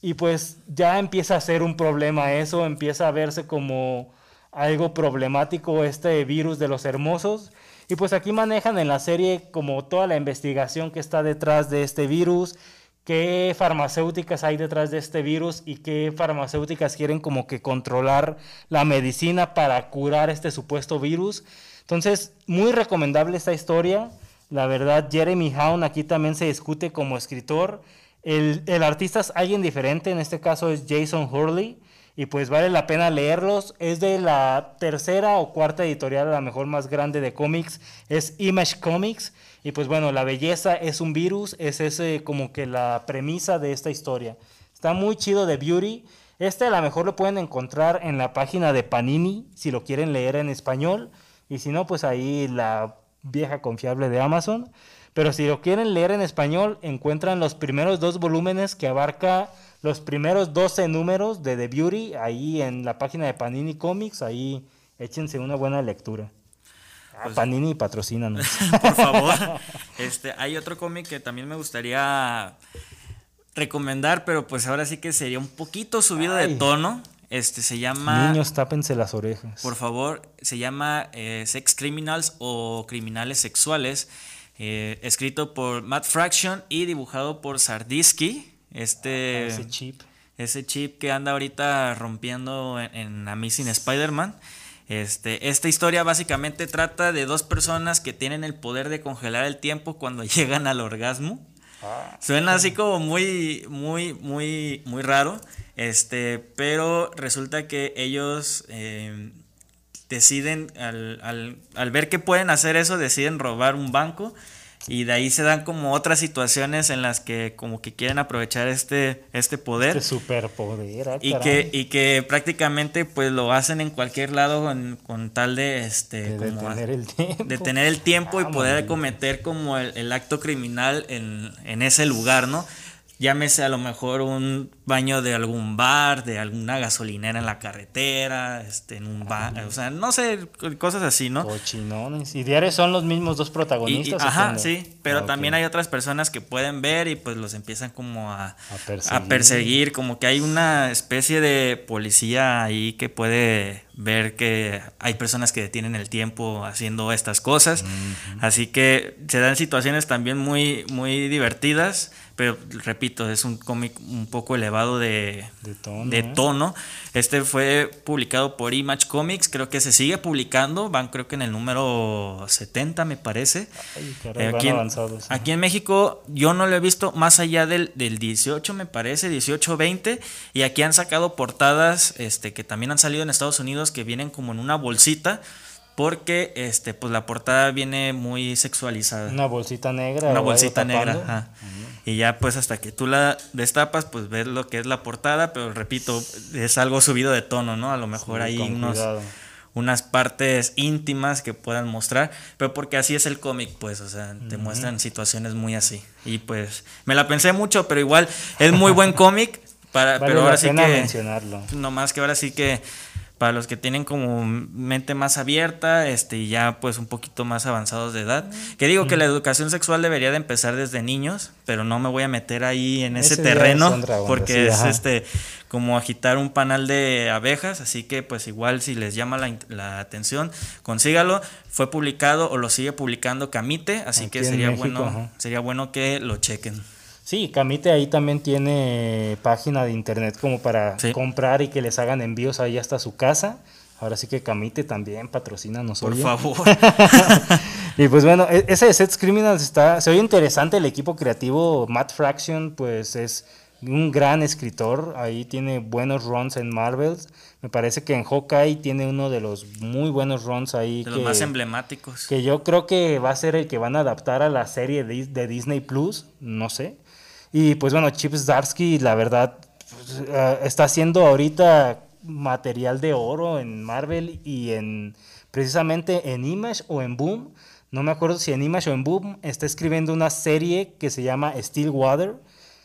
y pues ya empieza a ser un problema eso, empieza a verse como algo problemático este virus de los hermosos. Y pues aquí manejan en la serie como toda la investigación que está detrás de este virus, qué farmacéuticas hay detrás de este virus y qué farmacéuticas quieren como que controlar la medicina para curar este supuesto virus. Entonces, muy recomendable esta historia. La verdad, Jeremy Hound aquí también se discute como escritor. El, el artista es alguien diferente, en este caso es Jason Hurley. Y pues vale la pena leerlos. Es de la tercera o cuarta editorial, a la mejor más grande de cómics. Es Image Comics. Y pues bueno, la belleza es un virus. Es ese como que la premisa de esta historia. Está muy chido de Beauty. Este a lo mejor lo pueden encontrar en la página de Panini si lo quieren leer en español. Y si no, pues ahí la vieja confiable de Amazon. Pero si lo quieren leer en español, encuentran los primeros dos volúmenes que abarca los primeros 12 números de The Beauty ahí en la página de Panini Comics. Ahí échense una buena lectura. Ah, Pues- Panini patrocínanos. [laughs] por favor. [laughs] Este, hay otro cómic que también me gustaría recomendar, pero pues ahora sí que sería un poquito subido de Ay. tono. Este se llama, Niños, tápense las orejas. por favor, se llama eh, Sex Criminals o Criminales Sexuales, eh, escrito por Matt Fraction y dibujado por Sardisky. Este, Ese chip. ese chip que anda ahorita rompiendo en, en Amazing Spider-Man. Este, esta historia básicamente trata de dos personas que tienen el poder de congelar el tiempo cuando [laughs] llegan al orgasmo. Suena así como muy, muy, muy, muy raro. Este, pero resulta que ellos eh, deciden, al, al- al ver que pueden hacer eso, deciden robar un banco. Y de ahí se dan como otras situaciones en las que como que quieren aprovechar este, este poder. Este superpoder. ah, Y que, y que prácticamente pues lo hacen en cualquier lado con, con tal de este De como detener el tiempo. de tener el tiempo y poder cometer como el, el acto criminal en, en ese lugar, ¿no? Llámese a lo mejor un baño de algún bar, de alguna gasolinera en la carretera, este, en un bar, o sea, no sé, cosas así, ¿no? Cochinones. ¿Y diarios son los mismos dos protagonistas? ajá, sí, pero también hay otras personas que pueden ver y pues los empiezan como a, a, perseguir. como que hay una especie de policía ahí que puede ver que hay personas que detienen el tiempo haciendo estas cosas, así que se dan situaciones también muy, muy divertidas pero repito, es un cómic un poco elevado de, de, tono, Este fue publicado por Image Comics, creo que se sigue publicando, van creo que en el número 70 me parece. Eh, aquí, en, aquí, en, México yo no lo he visto más allá del, del 18 me parece, 18-20, y aquí han sacado portadas este, que también han salido en Estados Unidos que vienen como en una bolsita porque este pues la portada viene muy sexualizada. Una bolsita negra. Una bolsita negra, ajá. Y ya pues hasta que tú la destapas, pues ves lo que es la portada, pero repito, es algo subido de tono, ¿no? A lo mejor hay unos, unas partes íntimas que puedan mostrar, pero porque así es el cómic, pues, o sea, te muestran situaciones muy así. Y pues me la pensé mucho, pero igual es muy buen [laughs] cómic, para, pero ahora sí que... mencionarlo. No más que ahora sí que para los que tienen como mente más abierta este, y ya pues un poquito más avanzados de edad. Que digo que la educación sexual debería de empezar desde niños, pero no me voy a meter ahí en ese, terreno porque es este como agitar un panal de abejas, así que pues igual si les llama la, atención, consígalo. Fue publicado o lo sigue publicando Camite, así que sería bueno sería bueno que lo chequen. Sí, Camite ahí también tiene página de internet como para comprar y que les hagan envíos ahí hasta su casa. Ahora sí que Camite también patrocina Por favor. [laughs] y pues bueno, e-, ese de Sets Criminals está, se oye interesante el equipo creativo. Matt Fraction, pues es un gran escritor. Ahí tiene buenos runs en Marvel. Me parece que en Hawkeye tiene uno de los muy buenos runs ahí. De los más emblemáticos. Que yo creo que va a ser el que van a adaptar a la serie de Disney Plus. No sé. Y pues bueno, Chip Zdarsky, la verdad, pues, eh, está haciendo ahorita material de oro en Marvel y en precisamente en Image o en Boom. No me acuerdo si en Image o en Boom está escribiendo una serie que se llama Stillwater,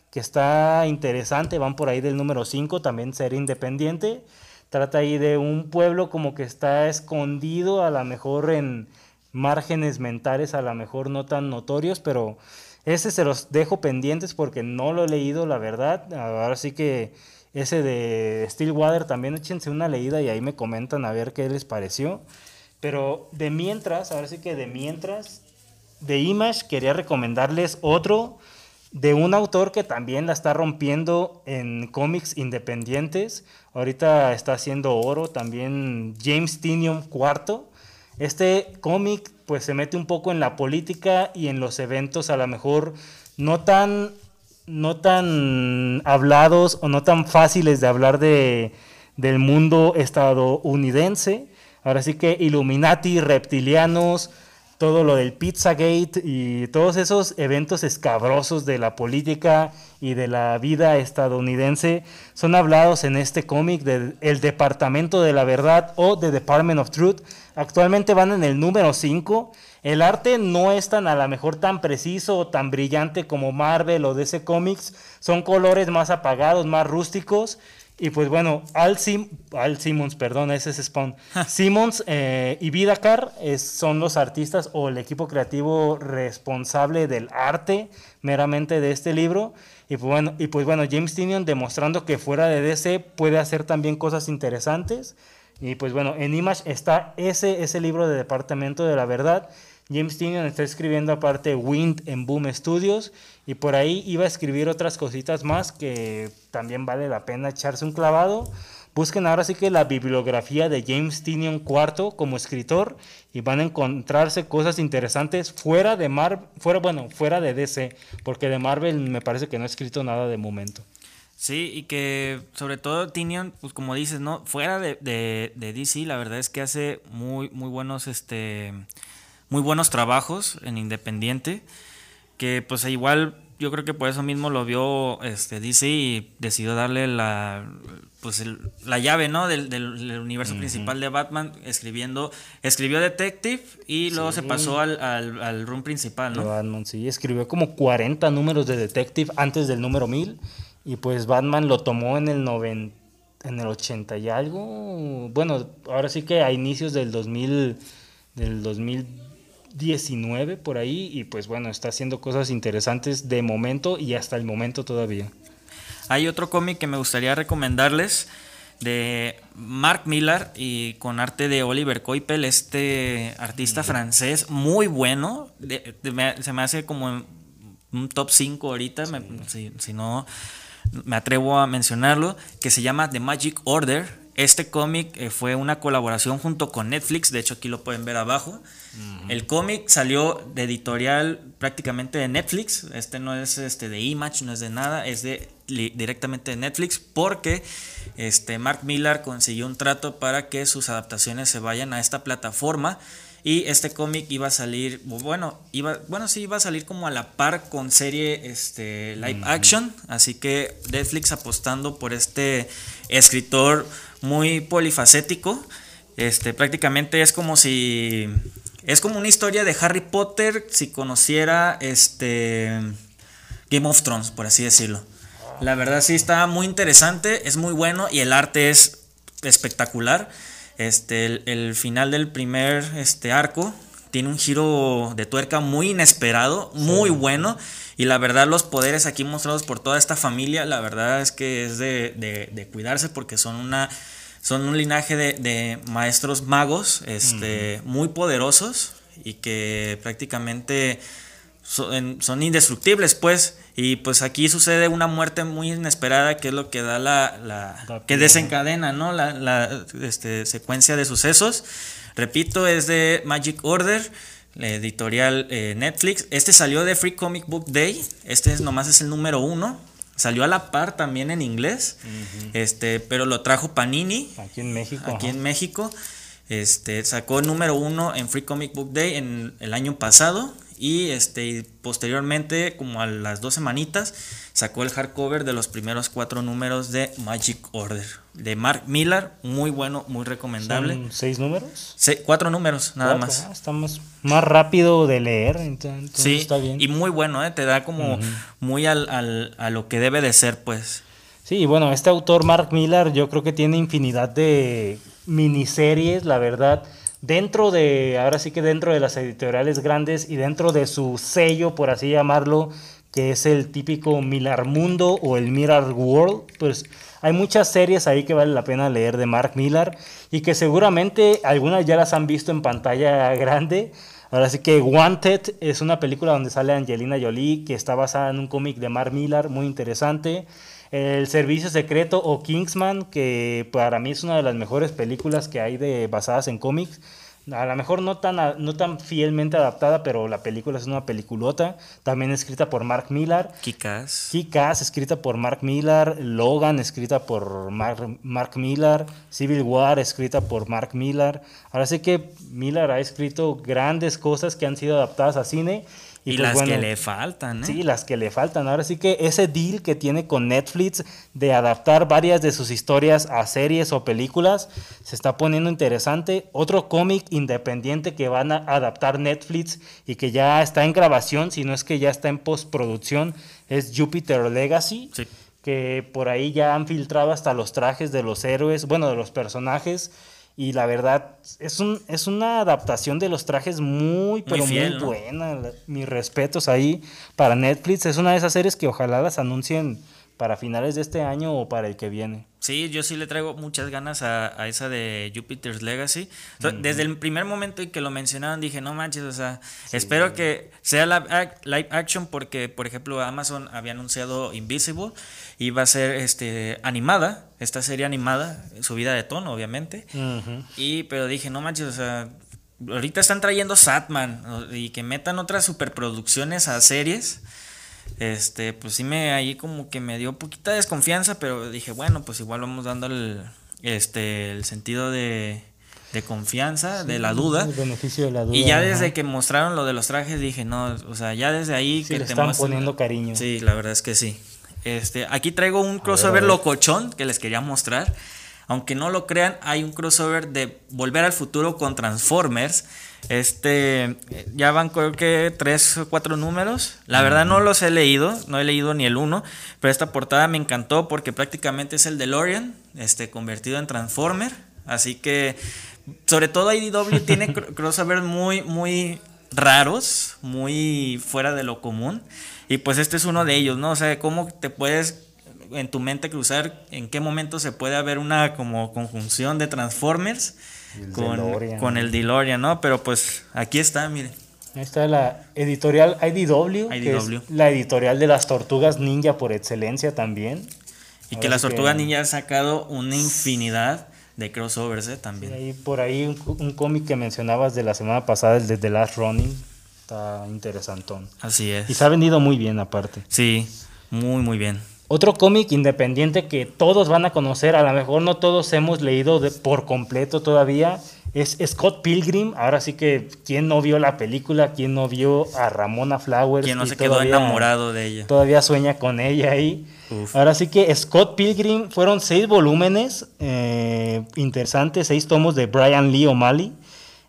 que está interesante, van por ahí del número 5, también serie independiente. Trata ahí de un pueblo como que está escondido, a lo mejor en márgenes mentales, a lo mejor no tan notorios, pero ese se los dejo pendientes porque no lo he leído, la verdad. Ahora sí que ese de Stillwater también échense una leída y ahí me comentan a ver qué les pareció. Pero de mientras, ahora sí que de mientras, de Image quería recomendarles otro de un autor que también la está rompiendo en cómics independientes. Ahorita está haciendo oro también James Tinium IV. Este cómic pues se mete un poco en la política y en los eventos a lo mejor no tan, no tan hablados o no tan fáciles de hablar de, del mundo estadounidense. Ahora sí que Illuminati, reptilianos, todo lo del Pizzagate y todos esos eventos escabrosos de la política y de la vida estadounidense son hablados en este cómic del El Departamento de la Verdad o The Department of Truth. Actualmente van en el número 5. El arte no es tan a lo mejor tan preciso o tan brillante como Marvel o DC Comics. Son colores más apagados, más rústicos y pues bueno, Al, Sim Al Simmons, perdón, ese es Spawn. Simmons eh, y Vidacar son los artistas o el equipo creativo responsable del arte meramente de este libro. Y pues bueno, y pues bueno James Tinion demostrando que fuera de DC puede hacer también cosas interesantes. Y pues bueno, en Image está ese, ese libro de Departamento de la Verdad. James Tinion está escribiendo aparte Wind en Boom Studios y por ahí iba a escribir otras cositas más que también vale la pena echarse un clavado. Busquen ahora sí que la bibliografía de James Tinion IV como escritor y van a encontrarse cosas interesantes fuera de Marvel, fuera, bueno, fuera de DC, porque de Marvel me parece que no ha escrito nada de momento. Sí, y que sobre todo Tinion, pues como dices, ¿no? Fuera de, de, de DC, la verdad es que hace muy, muy buenos, este muy buenos trabajos en Independiente, que pues igual yo creo que por eso mismo lo vio este, DC y decidió darle la, pues la llave ¿no? del, del, universo principal de Batman, escribiendo, escribió Detective y luego se pasó al, al, al principal, ¿no? Batman, sí, escribió como 40 números de Detective antes del número 1000 Y pues Batman lo tomó en el 90, en el 80 y algo. Bueno, ahora sí que a inicios del 2000 del 2019 por ahí y pues bueno, está haciendo cosas interesantes de momento y hasta el momento todavía. Hay otro cómic que me gustaría recomendarles de Mark Millar y con arte de Oliver Coipel, este artista francés muy bueno. se me hace como un top 5 ahorita, si, si, no me atrevo a mencionarlo, que se llama The Magic Order. Este cómic eh, fue una colaboración junto con Netflix, de hecho aquí lo pueden ver abajo. El cómic salió de editorial prácticamente de Netflix, este no es este de Image, no es de nada, es de directamente de Netflix porque este Mark Millar consiguió un trato para que sus adaptaciones se vayan a esta plataforma y este cómic iba a salir, bueno, iba, bueno, sí iba a salir como a la par con serie este, live action. Así que Netflix apostando por este escritor muy polifacético. Este, prácticamente es como si. Es como una historia de Harry Potter si conociera este. Game of Thrones, por así decirlo. La verdad sí está muy interesante, es muy bueno y el arte es espectacular. Este, el, final del primer este, arco tiene un giro de tuerca muy inesperado, muy bueno. Y la verdad, los poderes aquí mostrados por toda esta familia, la verdad es que es de, cuidarse porque son una. Son un linaje de, maestros magos este, muy poderosos y que prácticamente son, son indestructibles, pues. Y pues aquí sucede una muerte muy inesperada, que es lo que da la. que desencadena, ¿no? La, este, secuencia de sucesos. Repito, es de Magic Order, la editorial eh, Netflix. Este salió de Free Comic Book Day. Este es, nomás es el número uno. Salió a la par también en inglés. Este, pero lo trajo Panini. Aquí en México. Aquí en México. Este, sacó número uno en Free Comic Book Day en el año pasado y este posteriormente como a las dos semanitas sacó el hardcover de los primeros cuatro números de Magic Order de Mark Millar muy bueno muy recomendable. Seis números cuatro números nada más. ah, estamos más rápido de leer entonces sí está bien. y muy bueno ¿eh? te da como muy al, al, a lo que debe de ser pues. Sí bueno este autor Mark Millar yo creo que tiene infinidad de miniseries la verdad. Dentro de, ahora sí que dentro de las editoriales grandes y dentro de su sello, por así llamarlo, que es el típico Millar Mundo o el Mirror World, pues hay muchas series ahí que vale la pena leer de Mark Millar y que seguramente algunas ya las han visto en pantalla grande. Ahora sí que Wanted es una película donde sale Angelina Jolie, que está basada en un cómic de Mark Millar, muy interesante. El Servicio Secreto o Kingsman, que para mí es una de las mejores películas que hay de, basadas en cómics. A lo mejor no tan, no tan fielmente adaptada, pero la película es una peliculota. También escrita por Mark Millar. Kikas. Kikas, escrita por Mark Millar. Logan, escrita por Mark, Mark Millar. Civil War, escrita por Mark Millar. Ahora sí que Millar ha escrito grandes cosas que han sido adaptadas a cine y, pues las que le faltan, ¿eh? Sí, las que le faltan. Ahora sí que ese deal que tiene con Netflix de adaptar varias de sus historias a series o películas se está poniendo interesante. Otro cómic independiente que van a adaptar Netflix y que ya está en grabación, si no es que ya está en postproducción, es Jupiter Legacy. Que por ahí ya han filtrado hasta los trajes de los héroes, bueno, de los personajes y la verdad, es, un, es una adaptación de los trajes muy, pero muy, buena. Mis respetos ahí para Netflix. Es una de esas series que ojalá las anuncien para finales de este año o para el que viene. Sí, yo sí le traigo muchas ganas a, esa de Jupiter's Legacy. Desde el primer momento en que lo mencionaron dije, no manches, o sea, espero que sea live, action porque, por ejemplo, Amazon había anunciado Invisible y va a ser este, animada, esta serie animada, subida de tono, obviamente. Y, pero dije, no manches, o sea, ahorita están trayendo Satman y que metan otras superproducciones a series este, pues sí me ahí como que me dio poquita desconfianza, pero dije, bueno, pues igual vamos dando el, este, el sentido de, de confianza, de la duda. El beneficio de la duda. Y ya desde que mostraron lo de los trajes dije, no, o sea, ya desde ahí que te están poniendo cariño. Sí, la verdad es que sí. Este, aquí traigo un crossover locochón que les quería mostrar. aunque no lo crean, hay un crossover de Volver al Futuro con Transformers. Este, ya van creo que tres o cuatro números. La verdad no los he leído, no he leído ni el uno, pero esta portada me encantó porque prácticamente es el DeLorean, este, convertido en Transformer. Así que, sobre todo IDW [laughs] tiene crossovers muy, muy raros, muy fuera de lo común. Y pues este es uno de ellos, ¿no? O sea, cómo te puedes en tu mente cruzar en qué momento se puede haber una como conjunción de Transformers con, el DeLorean, ¿no? Pero pues aquí está, mire. Ahí está la editorial IDW, Que es la editorial de las tortugas ninja por excelencia también. Y que las tortugas ninja han sacado una infinidad de crossovers ¿eh? también. por ahí un, cómic que mencionabas de la semana pasada, el de The Last Running, está interesantón. Así es. Y se ha vendido muy bien aparte. Sí, muy, muy bien. Otro cómic independiente que todos van a conocer, a lo mejor no todos hemos leído por completo todavía, es Scott Pilgrim. Ahora sí que, ¿quién no vio la película? ¿Quién no vio a Ramona Flowers? ¿Quién no se quedó enamorado de ella? Todavía sueña con ella ahí. Ahora sí que Scott Pilgrim fueron seis volúmenes eh, interesantes, seis tomos de Brian Lee O'Malley.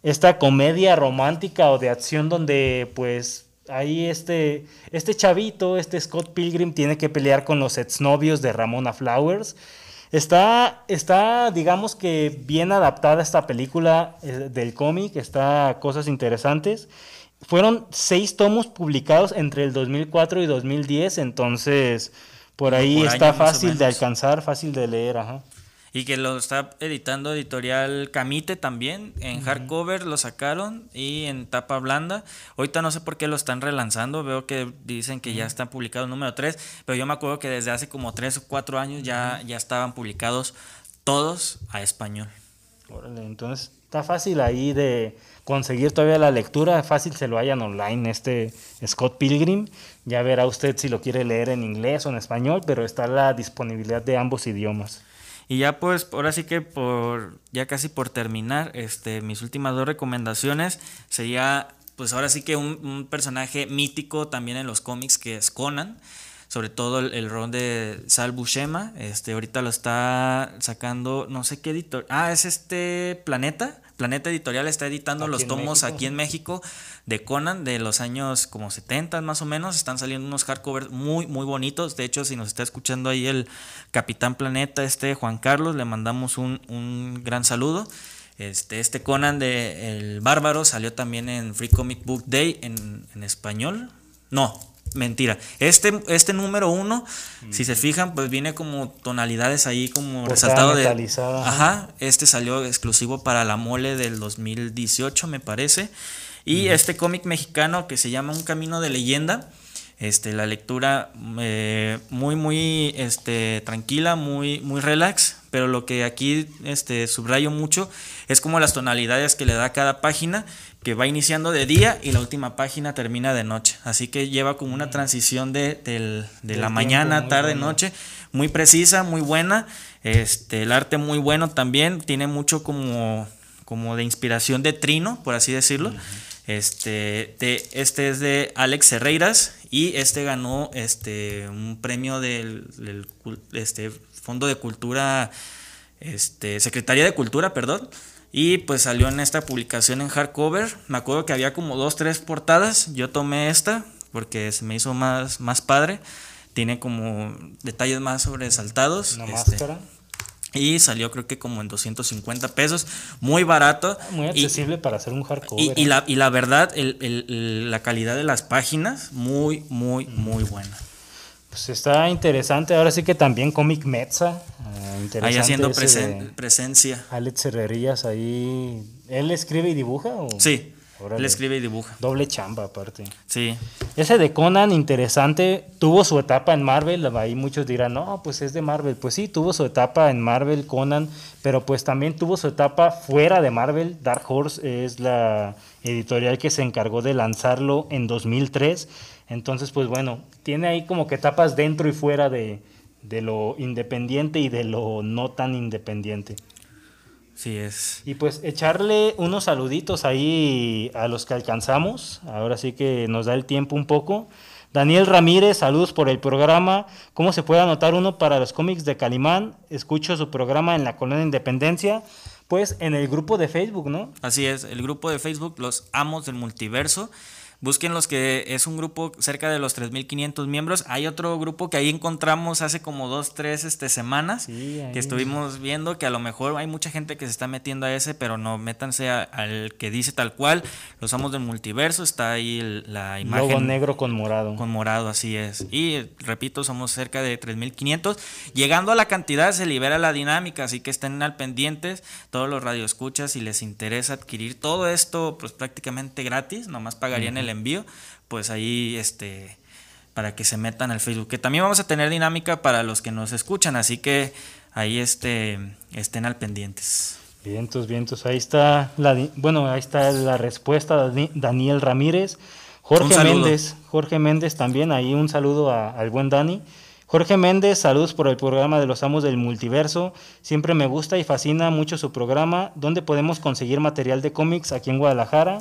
Esta comedia romántica o de acción donde pues ahí este, este chavito, este Scott Pilgrim, tiene que pelear con los exnovios de Ramona Flowers. Está, está, digamos que bien adaptada esta película eh, del cómic, está cosas interesantes. Fueron seis tomos publicados entre el 2004 y 2010, entonces por ahí está fácil de alcanzar, fácil de leer. Ajá. Y que lo está editando editorial Camite también. En hardcover lo sacaron y en tapa blanda. Ahorita no sé por qué lo están relanzando. Veo que dicen que ya están publicados número 3. Pero yo me acuerdo que desde hace como 3 o 4 años ya, ya estaban publicados todos a español. Órale, entonces está fácil ahí de conseguir todavía la lectura. Fácil se lo hayan online este Scott Pilgrim. Ya verá usted si lo quiere leer en inglés o en español. Pero está la disponibilidad de ambos idiomas. Y ya pues, ahora sí que por, ya casi por terminar, este, mis últimas dos recomendaciones sería, pues ahora sí que un, personaje mítico también en los cómics que es Conan sobre todo el, el, rol de Sal Buscema, este ahorita lo está sacando, no sé qué editor, ah, es este Planeta, Planeta Editorial está editando los tomos aquí en México de Conan de los años como 70 más o menos. Están saliendo unos hardcovers muy, muy bonitos. De hecho, si nos está escuchando ahí el Capitán Planeta, este Juan Carlos, le mandamos un, gran saludo. Este, este Conan de El Bárbaro salió también en Free Comic Book Day en, en español. No, mentira. Este, este número uno, si se fijan, pues viene como tonalidades ahí como resaltado de... Ajá, este salió exclusivo para la mole del 2018, me parece. Y este cómic mexicano que se llama Un Camino de Leyenda. Este, la lectura eh, muy, muy este, tranquila, muy, muy relax, pero lo que aquí este, subrayo mucho es como las tonalidades que le da cada página que va iniciando de día y la última página termina de noche. Así que lleva como una transición de, la mañana, tarde, noche, muy precisa, muy buena. Este, el arte muy bueno también, tiene mucho como, como de inspiración de Trino, por así decirlo. Este, este es de Alex Herreiras y este ganó este, un premio del, del este, Fondo de Cultura, este, Secretaría de Cultura, perdón y pues salió en esta publicación en hardcover. Me acuerdo que había como dos, tres portadas. Yo tomé esta porque se me hizo más, más padre. Tiene como detalles más sobresaltados. Una este, máscara. Y salió creo que como en 250 pesos. Muy barato. Muy accesible para hacer un hardcover. Y, la, y la verdad, la calidad de las páginas, muy, muy, muy buena. Pues está interesante. Ahora sí que también Comic Metza. Eh, ahí haciendo presencia. Alex Herrerías ahí. ¿Él escribe y dibuja? O? Sí. Él escribe y dibuja. Doble chamba aparte. Sí. Ese de Conan, interesante, tuvo su etapa en Marvel. Ahí muchos dirán, no, pues es de Marvel. Pues sí, tuvo su etapa en Marvel, Conan, pero pues también tuvo su etapa fuera de Marvel. Dark Horse es la editorial que se encargó de lanzarlo en 2003 entonces, pues bueno, tiene ahí como que etapas dentro y fuera de, lo independiente y de lo no tan independiente. Sí es. Y pues echarle unos saluditos ahí a los que alcanzamos. Ahora sí que nos da el tiempo un poco. Daniel Ramírez, saludos por el programa. ¿Cómo se puede anotar uno para los cómics de Calimán? Escucho su programa en la Colonia Independencia. Pues en el grupo de Facebook, ¿no? Así es, el grupo de Facebook, Los Amos del Multiverso. Busquen los que es un grupo cerca de los 3.500 miembros. Hay otro grupo que ahí encontramos hace como dos, tres este, semanas que estuvimos viendo que a lo mejor hay mucha gente que se está metiendo a ese, pero no, métanse al que dice tal cual. Los amos del multiverso, está ahí la imagen. Logo negro con morado. Con morado, así es. Y repito, somos cerca de 3.500. Llegando a la cantidad se libera la dinámica, así que estén al pendientes todos los radioescuchas si les interesa adquirir todo esto, pues prácticamente gratis, nomás pagarían el envío, pues ahí este para que se metan al Facebook. Que también vamos a tener dinámica para los que nos escuchan, así que ahí este, estén al pendientes. Vientos, vientos. Ahí está la, bueno, ahí está la respuesta de Daniel Ramírez. Jorge Méndez, Jorge Méndez también, ahí un saludo al buen Dani. Jorge Méndez, saludos por el programa de los Amos del Multiverso. Siempre me gusta y fascina mucho su programa. ¿Dónde podemos conseguir material de cómics aquí en Guadalajara?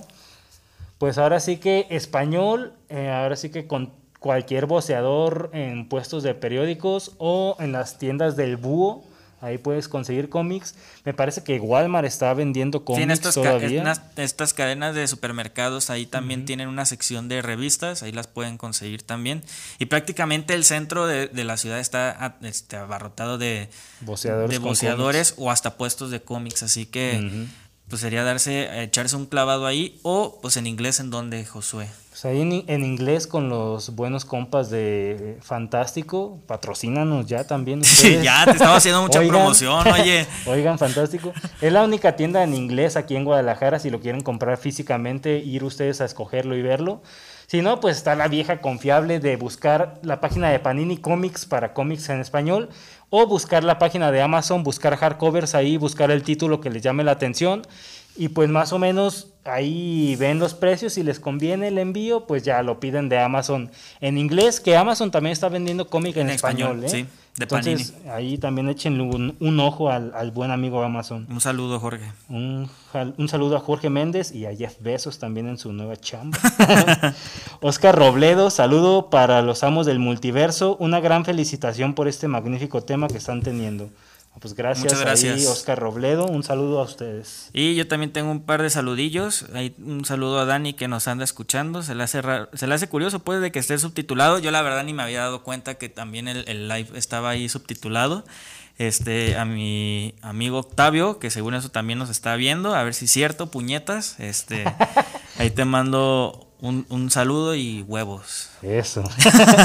Pues ahora sí que español, eh, ahora sí que con cualquier voceador en puestos de periódicos o en las tiendas del búho. Ahí puedes conseguir cómics. Me parece que Walmart está vendiendo cómics estas todavía. estas cadenas de supermercados ahí también tienen una sección de revistas, ahí las pueden conseguir también. Y prácticamente el centro de, la ciudad está este, abarrotado de voceadores, o hasta puestos de cómics, así que pues sería darse, echarse un clavado ahí o pues en inglés en donde Josué. Pues ahí en, inglés con los buenos compas de Fantástico, patrocínanos ya también. [laughs] Sí, ya te estamos haciendo mucha promoción, oye. [laughs] Oigan, Fantástico. Es la única tienda en inglés aquí en Guadalajara, si lo quieren comprar físicamente, ir ustedes a escogerlo y verlo. Si no, pues está la vieja confiable de buscar la página de Panini Comics para cómics en español o buscar la página de Amazon, buscar hardcovers ahí, buscar el título que les llame la atención y pues más o menos ahí ven los precios, si les conviene el envío, pues ya lo piden de Amazon en inglés, que Amazon también está vendiendo cómic en, español, ¿eh? sí, de Entonces, ahí también echen un, ojo al, buen amigo Amazon. Un saludo, Jorge. Un, un, saludo a Jorge Méndez y a Jeff Bezos también en su nueva chamba. [laughs] Oscar Robledo, saludo para los amos del multiverso. Una gran felicitación por este magnífico tema que están teniendo. Pues gracias, Muchas gracias. Oscar Robledo. Un saludo a ustedes. Y yo también tengo un par de saludillos. Hay un saludo a Dani que nos anda escuchando. Se le hace, se le hace curioso, puede de que esté subtitulado. Yo la verdad ni me había dado cuenta que también el, live estaba ahí subtitulado. Este, a mi amigo Octavio, que según eso también nos está viendo. A ver si es cierto, puñetas. Este, [laughs] ahí te mando un, un saludo y huevos. Eso.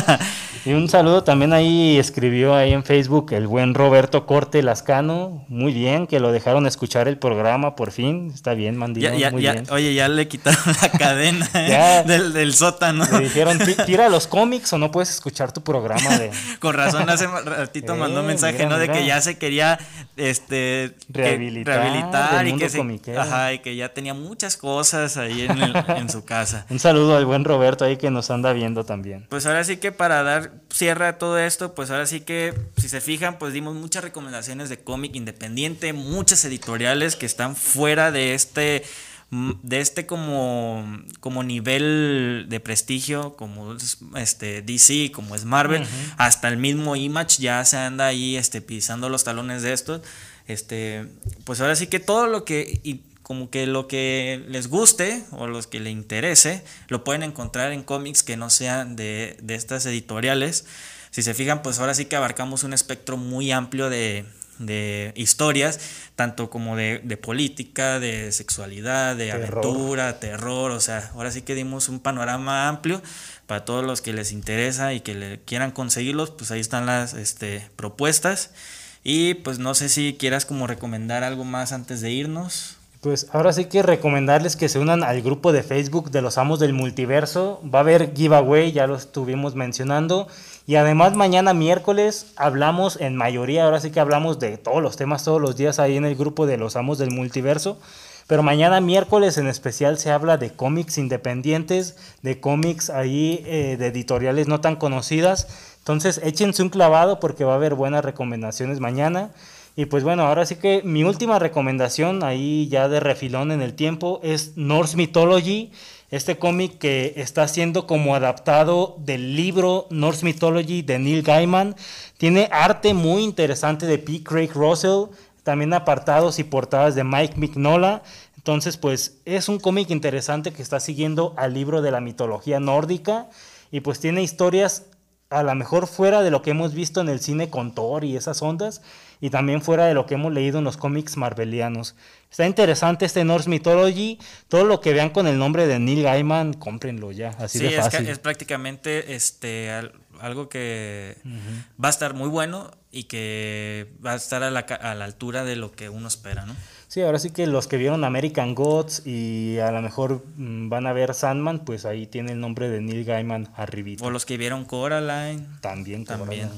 [laughs] y un saludo también ahí escribió ahí en Facebook el buen Roberto Corte Lascano. Muy bien, que lo dejaron escuchar el programa por fin. Está bien, Mandilón. muy bien. Oye, ya le quitaron la [laughs] cadena ¿eh? del, del, sótano. Le dijeron, tira los cómics o no puedes escuchar tu programa. De... [laughs] Con razón, hace ratito mandó un eh, mensaje, ¿no? De que ya se quería este, rehabilitar, y, que ajá, y que ya tenía muchas cosas ahí en, en su casa. un saludo al buen Roberto ahí que nos anda viendo también. Pues ahora sí que para dar cierre a todo esto, pues ahora sí que, si se fijan, pues dimos muchas recomendaciones de cómic independiente, muchas editoriales que están fuera de este de este como, como nivel de prestigio como este DC, como es Marvel, hasta el mismo Image ya se anda ahí este, pisando los talones de estos. Este, pues ahora sí que todo lo que como que lo que les guste o los que le interese, lo pueden encontrar en cómics que no sean de, estas editoriales. Si se fijan, pues ahora sí que abarcamos un espectro muy amplio de, historias, tanto como de, política, de sexualidad, de aventura, terror, o sea, ahora sí que dimos un panorama amplio para todos los que les interesa y que le quieran conseguirlos, pues ahí están las este, propuestas. Y pues no sé si quieras como recomendar algo más antes de irnos. Pues ahora sí que recomendarles que se unan al grupo de Facebook de los Amos del Multiverso. Va a haber giveaway, ya lo estuvimos mencionando. Y además mañana miércoles hablamos en mayoría, ahora sí que hablamos de todos los temas todos los días ahí en el grupo de los Amos del Multiverso. Pero mañana miércoles en especial se habla de cómics independientes, de cómics ahí eh, de editoriales no tan conocidas. Entonces échense un clavado porque va a haber buenas recomendaciones mañana. Y pues bueno, ahora sí que mi última recomendación, ahí ya de refilón en el tiempo, es Norse Mythology. Este cómic que está siendo como adaptado del libro Norse Mythology de Neil Gaiman. Tiene arte muy interesante de P. Craig Russell, también apartados y portadas de Mike Mignola. Entonces, pues es un cómic interesante que está siguiendo al libro de la mitología nórdica y pues tiene historias a lo mejor fuera de lo que hemos visto en el cine con Thor y esas ondas, y también fuera de lo que hemos leído en los cómics marvelianos. Está interesante este Norse Mythology, todo lo que vean con el nombre de Neil Gaiman, cómprenlo ya, así de fácil. Es, es prácticamente este algo que va a estar muy bueno y que va a estar a la, a la altura de lo que uno espera, ¿no? Sí, ahora sí que los que vieron American Gods y a lo mejor mm, van a ver Sandman, pues ahí tiene el nombre de Neil Gaiman arribita. O los que vieron Coraline. También, también.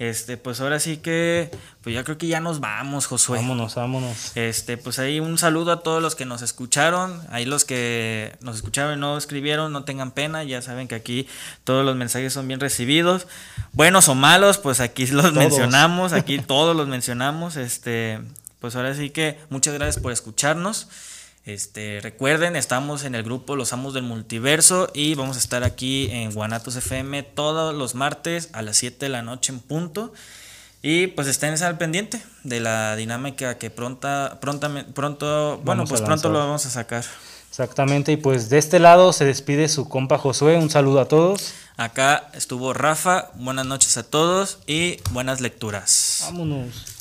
Este, pues ahora sí que, pues ya creo que ya nos vamos, Josué. Vámonos, vámonos. Este, pues ahí un saludo a todos los que nos escucharon, ahí los que nos escucharon y no escribieron, no tengan pena, ya saben que aquí todos los mensajes son bien recibidos, buenos o malos, pues aquí los mencionamos, aquí todos los mencionamos, este, pues ahora sí que muchas gracias por escucharnos. Este, recuerden, estamos en el grupo Los Amos del Multiverso y vamos a estar aquí en Guanatos FM todos los martes a las 7 de la noche en punto. Y pues estén al pendiente de la dinámica que pronta, pronto, pronto, bueno, pues pronto lo vamos a sacar. Exactamente, y pues de este lado se despide su compa Josué, un saludo a todos. Acá estuvo Rafa, buenas noches a todos y buenas lecturas. Vámonos.